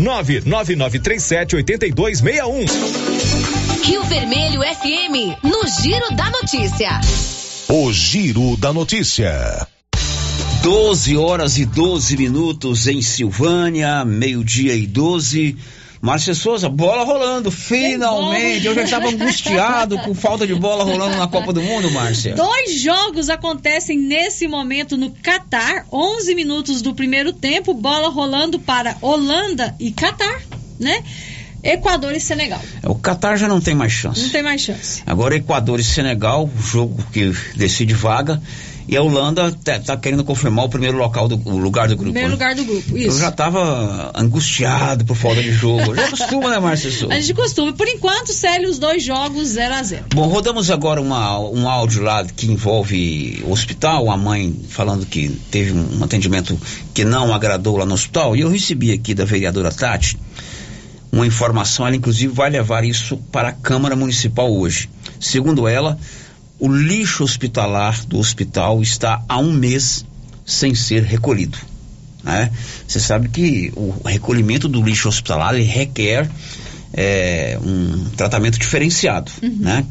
999378261. Rio Vermelho FM, no Giro da Notícia. O Giro da Notícia. 12 horas e 12 minutos em Silvânia, meio-dia e 12. Márcia Souza, bola rolando, finalmente. Eu já estava angustiado com falta de bola rolando na Copa do Mundo, Márcia. Dois jogos acontecem nesse momento no Catar. 11 minutos do primeiro tempo, bola rolando para Holanda e Catar, né? Equador e Senegal. O Catar já não tem mais chance. Não tem mais chance. Agora Equador e Senegal, o jogo que decide vaga. E a Holanda tá, tá querendo confirmar o primeiro local do o lugar do grupo. Primeiro né? lugar do grupo, isso. Eu já estava angustiado por falta de jogo. Já <laughs> costuma, né, Márcia Souza? A gente costuma. Por enquanto, Célio, os dois jogos 0 a 0 Bom, rodamos agora uma, um áudio lá que envolve o hospital, a mãe falando que teve um atendimento que não agradou lá no hospital. E eu recebi aqui da vereadora Tati uma informação, ela inclusive vai levar isso para a Câmara Municipal hoje. Segundo ela, o lixo hospitalar do hospital está há um mês sem ser recolhido. Né? Você sabe que o recolhimento do lixo hospitalar requer é, um tratamento diferenciado. Uhum. Né?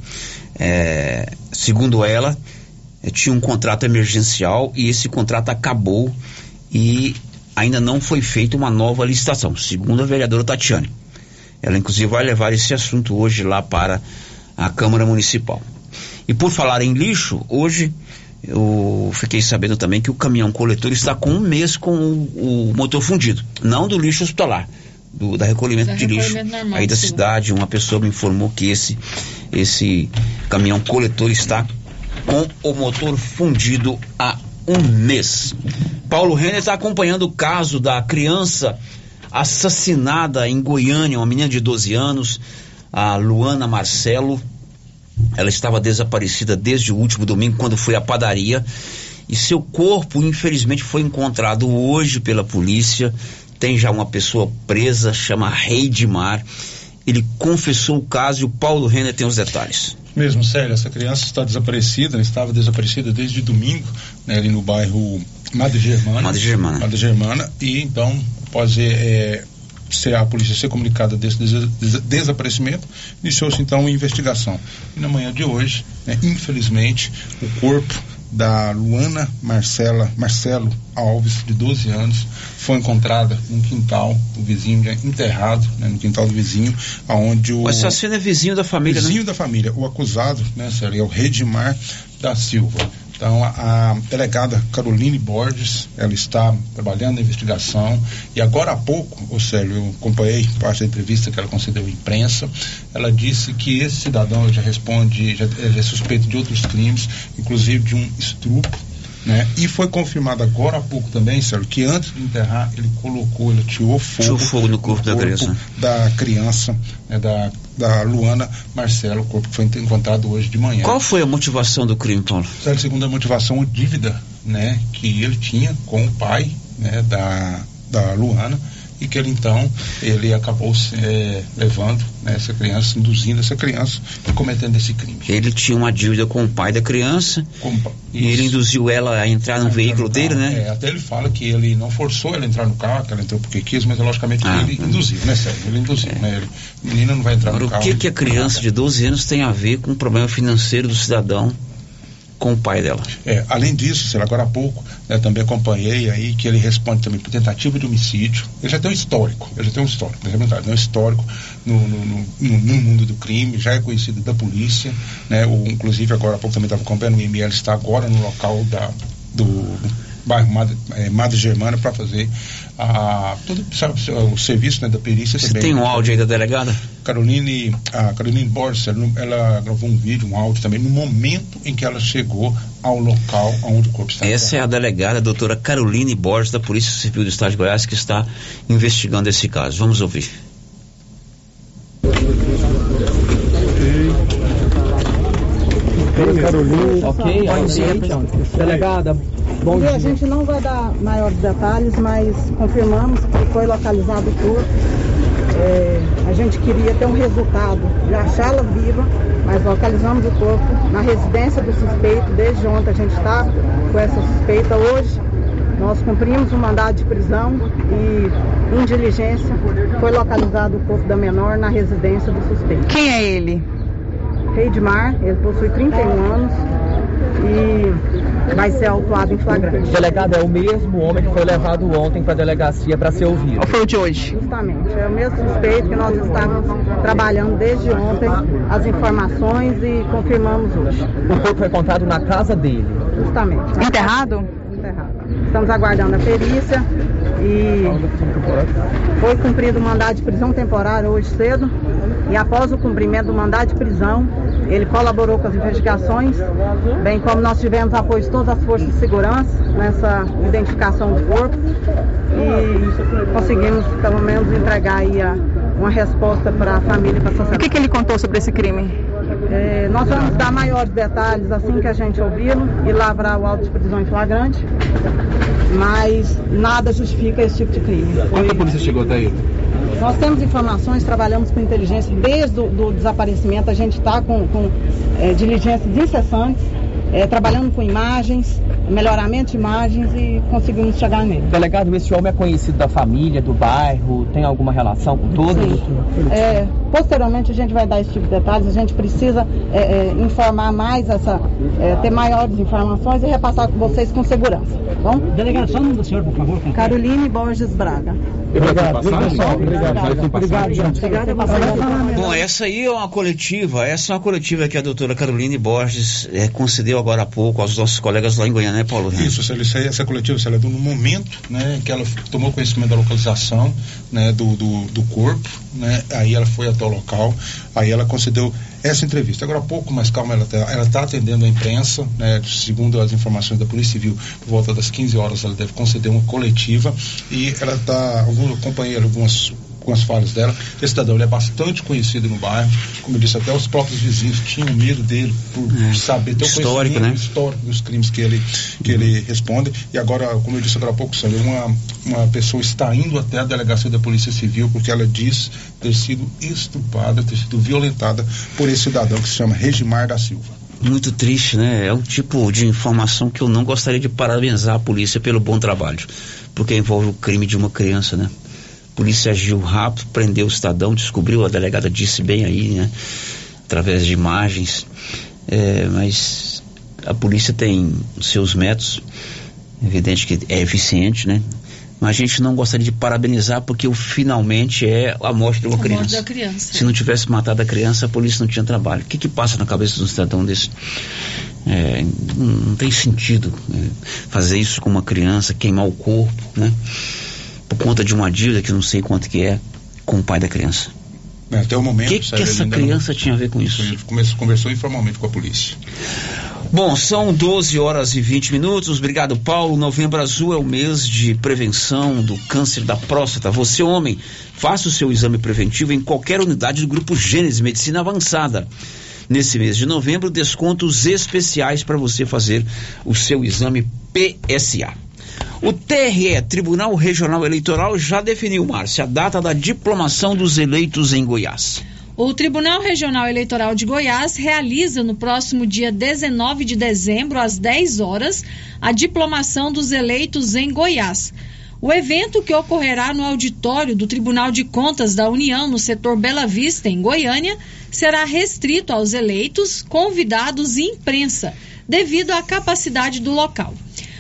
É, segundo ela, é, tinha um contrato emergencial e esse contrato acabou e ainda não foi feita uma nova licitação, segundo a vereadora Tatiane. Ela, inclusive, vai levar esse assunto hoje lá para a Câmara Municipal. E por falar em lixo, hoje eu fiquei sabendo também que o caminhão coletor está com um mês com o, o motor fundido, não do lixo hospitalar, do, da recolhimento Da de lixo recolhimento normal, aí da sim. cidade. Uma pessoa me informou que esse, esse caminhão coletor está com o motor fundido há um mês. Paulo Renner está acompanhando o caso da criança assassinada em Goiânia, uma menina de 12 anos, a Luana Marcelo. Ela estava desaparecida desde o último domingo, quando foi à padaria. E seu corpo, infelizmente, foi encontrado hoje pela polícia. Tem já uma pessoa presa, chama Rei de Mar. Ele confessou o caso e o Paulo Renner tem os detalhes. Mesmo, sério, essa criança está desaparecida, estava desaparecida desde domingo, né, ali no bairro Madre Germana. Madre Germana. Madre Germana, e então, após é, ser a polícia ser comunicada desse des- des- desaparecimento, iniciou-se então uma investigação. E na manhã de hoje, né, infelizmente, o corpo da Luana Marcela, Marcelo Alves, de 12 anos, foi encontrada num quintal do vizinho, já enterrado, né, no quintal do vizinho, aonde o O assassino é vizinho da família, vizinho né? da família. O acusado, né, Sérgio, é o Redimar da Silva. Então, a, a delegada Caroline Borges, ela está trabalhando na investigação e agora há pouco, o Sérgio, eu acompanhei parte da entrevista que ela concedeu à imprensa, ela disse que esse cidadão já responde, já, já é suspeito de outros crimes, inclusive de um estupro, né? E foi confirmado agora há pouco também, Sérgio, que antes de enterrar, ele colocou, ele atirou fogo, Tirou fogo no corpo da criança. da criança, né, da, da Luana Marcelo, o corpo que foi encontrado hoje de manhã. Qual foi a motivação do crime, Paulo? A motivação, a dívida né, que ele tinha com o pai né, da, da Luana e que ele então ele acabou se, eh, levando né, essa criança, induzindo essa criança e cometendo esse crime. Ele tinha uma dívida com o pai da criança e ele induziu ela a entrar no veículo dele, né? É, até ele fala que ele não forçou ela a entrar no carro, que ela entrou porque quis, mas logicamente Ah, ele induziu, né, Sérgio? Ele induziu, né? Ele, menina não vai entrar Agora, no o carro. que, que a criança de 12 anos tem a ver com o problema financeiro do cidadão com o pai dela? É, além disso, agora há pouco, né, também acompanhei aí que ele responde também por tentativa de homicídio. Ele já tem um histórico, ele já tem um histórico, na verdade, né, um histórico no, no, no- no- mundo do crime, já é conhecido da polícia, né, inclusive agora há pouco também estava acompanhando, o IML está agora no local da, do bairro Madre, eh, Madre Germana para fazer a, todo sabe, o serviço né, da perícia Você também. tem um áudio aí da delegada? Caroline, a Caroline Borges, ela, ela gravou um vídeo, um áudio também, no momento em que ela chegou ao local onde o corpo estava. Essa é a delegada, a doutora Caroline Borges, da Polícia Civil do Estado de Goiás, que está investigando esse caso. Vamos ouvir. Carolina. Ok, bom dia. Delegada, bom E a dia. gente não vai dar maiores detalhes, mas confirmamos que foi localizado o corpo. É, a gente queria ter um resultado de achá-la viva, mas localizamos o corpo na residência do suspeito. Desde ontem a gente está com essa suspeita. Hoje nós cumprimos um mandado de prisão e, em diligência, foi localizado o corpo da menor na residência do suspeito. Quem é ele? Rei de Mar, ele possui 31 anos e vai ser autuado em flagrante. Delegado, é o mesmo homem que foi levado ontem para a delegacia para ser ouvido. Ou foi o de hoje? Justamente, é o mesmo suspeito que nós estávamos trabalhando desde ontem as informações e confirmamos hoje. O corpo foi encontrado na casa dele. Justamente. Enterrado? Enterrado. Estamos aguardando a perícia e foi cumprido o mandado de prisão temporária hoje cedo. E após o cumprimento do mandado de prisão, ele colaborou com as investigações, bem como nós tivemos apoio de todas as forças de segurança nessa identificação do corpo e conseguimos pelo menos entregar aí a- uma resposta para a família e para a sociedade. O que, que ele contou sobre esse crime? É, nós vamos dar maiores detalhes assim que a gente ouvi-lo e lavrar o auto de prisão em flagrante, mas nada justifica esse tipo de crime. Quando a polícia chegou até ele? Nós temos informações, trabalhamos com inteligência desde o desaparecimento, a gente está com, com é, diligências incessantes, é, trabalhando com imagens, melhoramento de imagens e conseguimos chegar nele. Delegado, esse homem é conhecido da família, do bairro, tem alguma relação com todos? É, posteriormente a gente vai dar esse tipo de detalhes, a gente precisa é, é, informar mais essa, é, ter maiores informações e repassar com vocês com segurança. Tá bom? Delegado, só o nome do senhor, por favor. Caroline Borges Braga. Obrigado, obrigado, obrigado. Bom, essa aí é uma coletiva, essa é uma coletiva que a doutora Caroline Borges eh, concedeu agora há pouco aos nossos colegas lá em Goiânia, né, Paulo? Célio, isso aí, essa coletiva, é do no momento né, que ela tomou conhecimento da localização né, do, do, do corpo, né, aí ela foi até o local, aí ela concedeu essa entrevista. Agora, pouco mais calma, ela está ela tá atendendo a imprensa, né, segundo as informações da Polícia Civil, por volta das 15 horas ela deve conceder uma coletiva e ela está, algum companheiro, algumas com as falas dela. Esse cidadão ele é bastante conhecido no bairro, como eu disse, até os próprios vizinhos tinham medo dele por É. saber ter o Histórico, conhecimento né? histórico dos crimes que ele que ele responde. E agora, como eu disse agora há pouco, Sandro, uma uma pessoa está indo até a delegacia da Polícia Civil porque ela diz ter sido estuprada, ter sido violentada por esse cidadão que se chama Regimar da Silva. Muito triste, né? É um tipo de informação que eu não gostaria de parabenizar a polícia pelo bom trabalho, porque envolve o crime de uma criança, né? A polícia agiu rápido, prendeu o cidadão, descobriu, a delegada disse bem aí, né? Através de imagens. É, mas a polícia tem seus métodos, evidente que é eficiente, né? Mas a gente não gostaria de parabenizar porque o finalmente é a morte de uma A morte criança. da criança. Se não tivesse matado a criança, a polícia não tinha trabalho. O que, que passa na cabeça de um cidadão desse? É, não, não tem sentido né, fazer isso com uma criança, queimar o corpo, né? Por conta de uma dívida que não sei quanto que é com o pai da criança. Né, Até o O momento, que, que ele essa ainda não- criança tinha a ver com isso? Ele começou, conversou informalmente com a polícia. Bom, são 12 horas e 20 minutos. Obrigado, Paulo. Novembro Azul é o mês de prevenção do câncer da próstata. Você, homem, faça o seu exame preventivo em qualquer unidade do Grupo Gênesis Medicina Avançada. Nesse mês de novembro, descontos especiais para você fazer o seu exame PSA. O TRE, Tribunal Regional Eleitoral, já definiu, Márcia, a data da diplomação dos eleitos em Goiás. O Tribunal Regional Eleitoral de Goiás realiza no próximo dia 19 de dezembro, às 10 horas, a diplomação dos eleitos em Goiás. O evento, que ocorrerá no auditório do Tribunal de Contas da União, no setor Bela Vista, em Goiânia, será restrito aos eleitos, convidados e imprensa, devido à capacidade do local.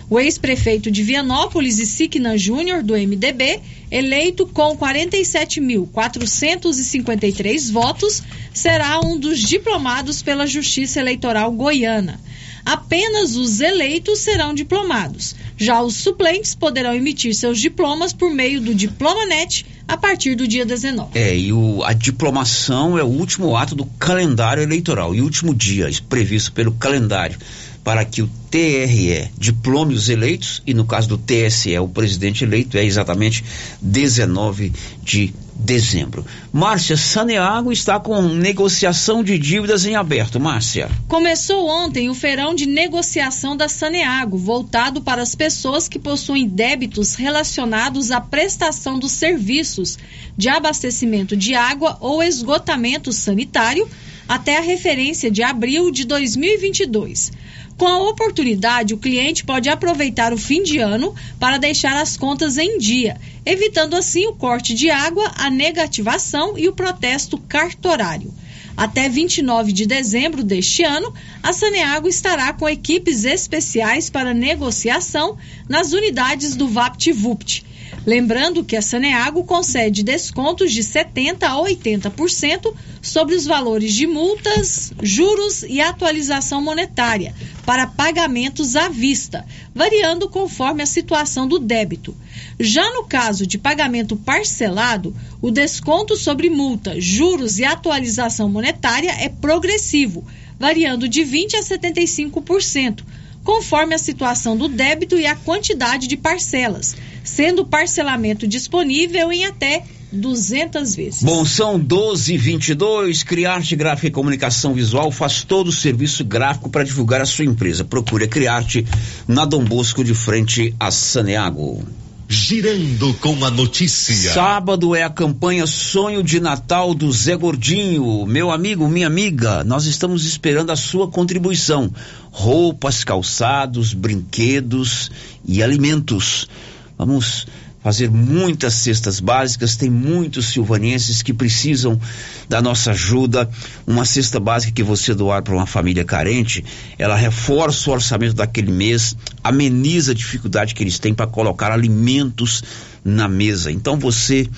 O ex-prefeito de Vianópolis Siquina Júnior, do MDB, eleito com 47.453 votos, será um dos diplomados pela Justiça Eleitoral Goiana. Apenas os eleitos serão diplomados. Já os suplentes poderão emitir seus diplomas por meio do Diplomanet a partir do dia 19. É, e o, a diplomação é o último ato do calendário eleitoral e último dia previsto pelo calendário para que o TRE diplome os eleitos e no caso do TSE o presidente eleito é exatamente 19 de dezembro. Márcia Saneago está com negociação de dívidas em aberto. Márcia. Começou ontem o feirão de negociação da Saneago, voltado para as pessoas que possuem débitos relacionados à prestação dos serviços de abastecimento de água ou esgotamento sanitário até a referência de abril de 2022. Com a oportunidade, o cliente pode aproveitar o fim de ano para deixar as contas em dia, evitando assim o corte de água, a negativação e o protesto cartorário. Até 29 de dezembro deste ano, a Saneago estará com equipes especiais para negociação nas unidades do VaptVupt. Lembrando que a Saneago concede descontos de 70% a 80% sobre os valores de multas, juros e atualização monetária para pagamentos à vista, variando conforme a situação do débito. Já no caso de pagamento parcelado, o desconto sobre multa, juros e atualização monetária é progressivo, variando de 20% a 75%, conforme a situação do débito e a quantidade de parcelas, sendo o parcelamento disponível em até 200 vezes. Bom, são 12 e 22 Criarte Gráfica e Comunicação Visual faz todo o serviço gráfico para divulgar a sua empresa. Procure a Criarte na Dom Bosco de frente a Saneago. Girando com a notícia. Sábado é a campanha Sonho de Natal do Zé Gordinho. Meu amigo, minha amiga, nós estamos esperando a sua contribuição. Roupas, calçados, brinquedos e alimentos. Vamos fazer muitas cestas básicas, tem muitos silvanenses que precisam da nossa ajuda. Uma cesta básica que você doar para uma família carente, ela reforça o orçamento daquele mês, ameniza a dificuldade que eles têm para colocar alimentos na mesa. Então você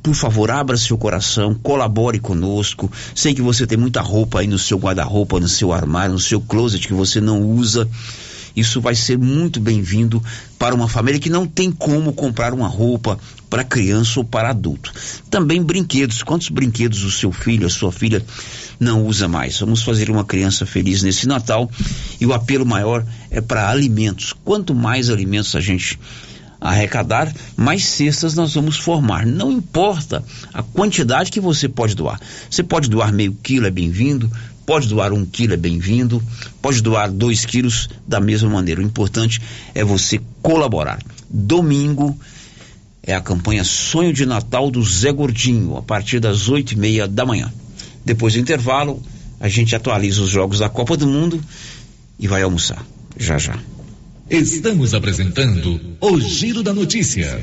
por favor, abra seu coração, colabore conosco. Sei que você tem muita roupa aí no seu guarda-roupa, no seu armário, no seu closet que você não usa. Isso vai ser muito bem-vindo para uma família que não tem como comprar uma roupa para criança ou para adulto. Também brinquedos. Quantos brinquedos o seu filho, a sua filha não usa mais? Vamos fazer uma criança feliz nesse Natal e o apelo maior é para alimentos. Quanto mais alimentos a gente arrecadar, mais cestas nós vamos formar. Não importa a quantidade que você pode doar. Você pode doar meio quilo, é bem-vindo. Pode doar um quilo, é bem-vindo. Pode doar dois quilos, da mesma maneira. O importante é você colaborar. Domingo é a campanha Sonho de Natal do Zé Gordinho, a partir das oito e meia da manhã. Depois do intervalo, a gente atualiza os jogos da Copa do Mundo e vai almoçar. Já já. Estamos apresentando o Giro da Notícia.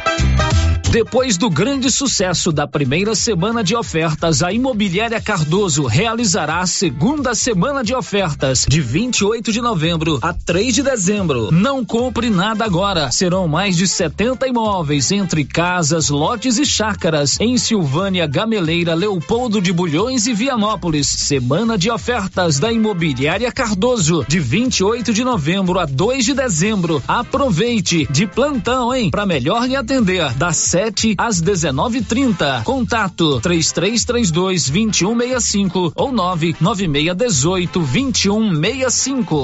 Depois do grande sucesso da primeira semana de ofertas, a Imobiliária Cardoso realizará a segunda semana de ofertas, de 28 de novembro a 3 de dezembro. Não compre nada agora. Serão mais de 70 imóveis entre casas, lotes e chácaras em Silvânia, Gameleira, Leopoldo de Bulhões e Vianópolis. Semana de ofertas da Imobiliária Cardoso, de 28 de novembro a 2 de dezembro. Aproveite de plantão, hein? Para melhor lhe atender, das 7 às 19:30. Contato 3332 2165 ou 99618 2165.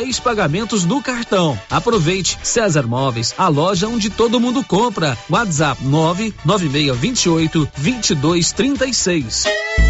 seis pagamentos no cartão. Aproveite César Móveis, a loja onde todo mundo compra. WhatsApp 99628 2236.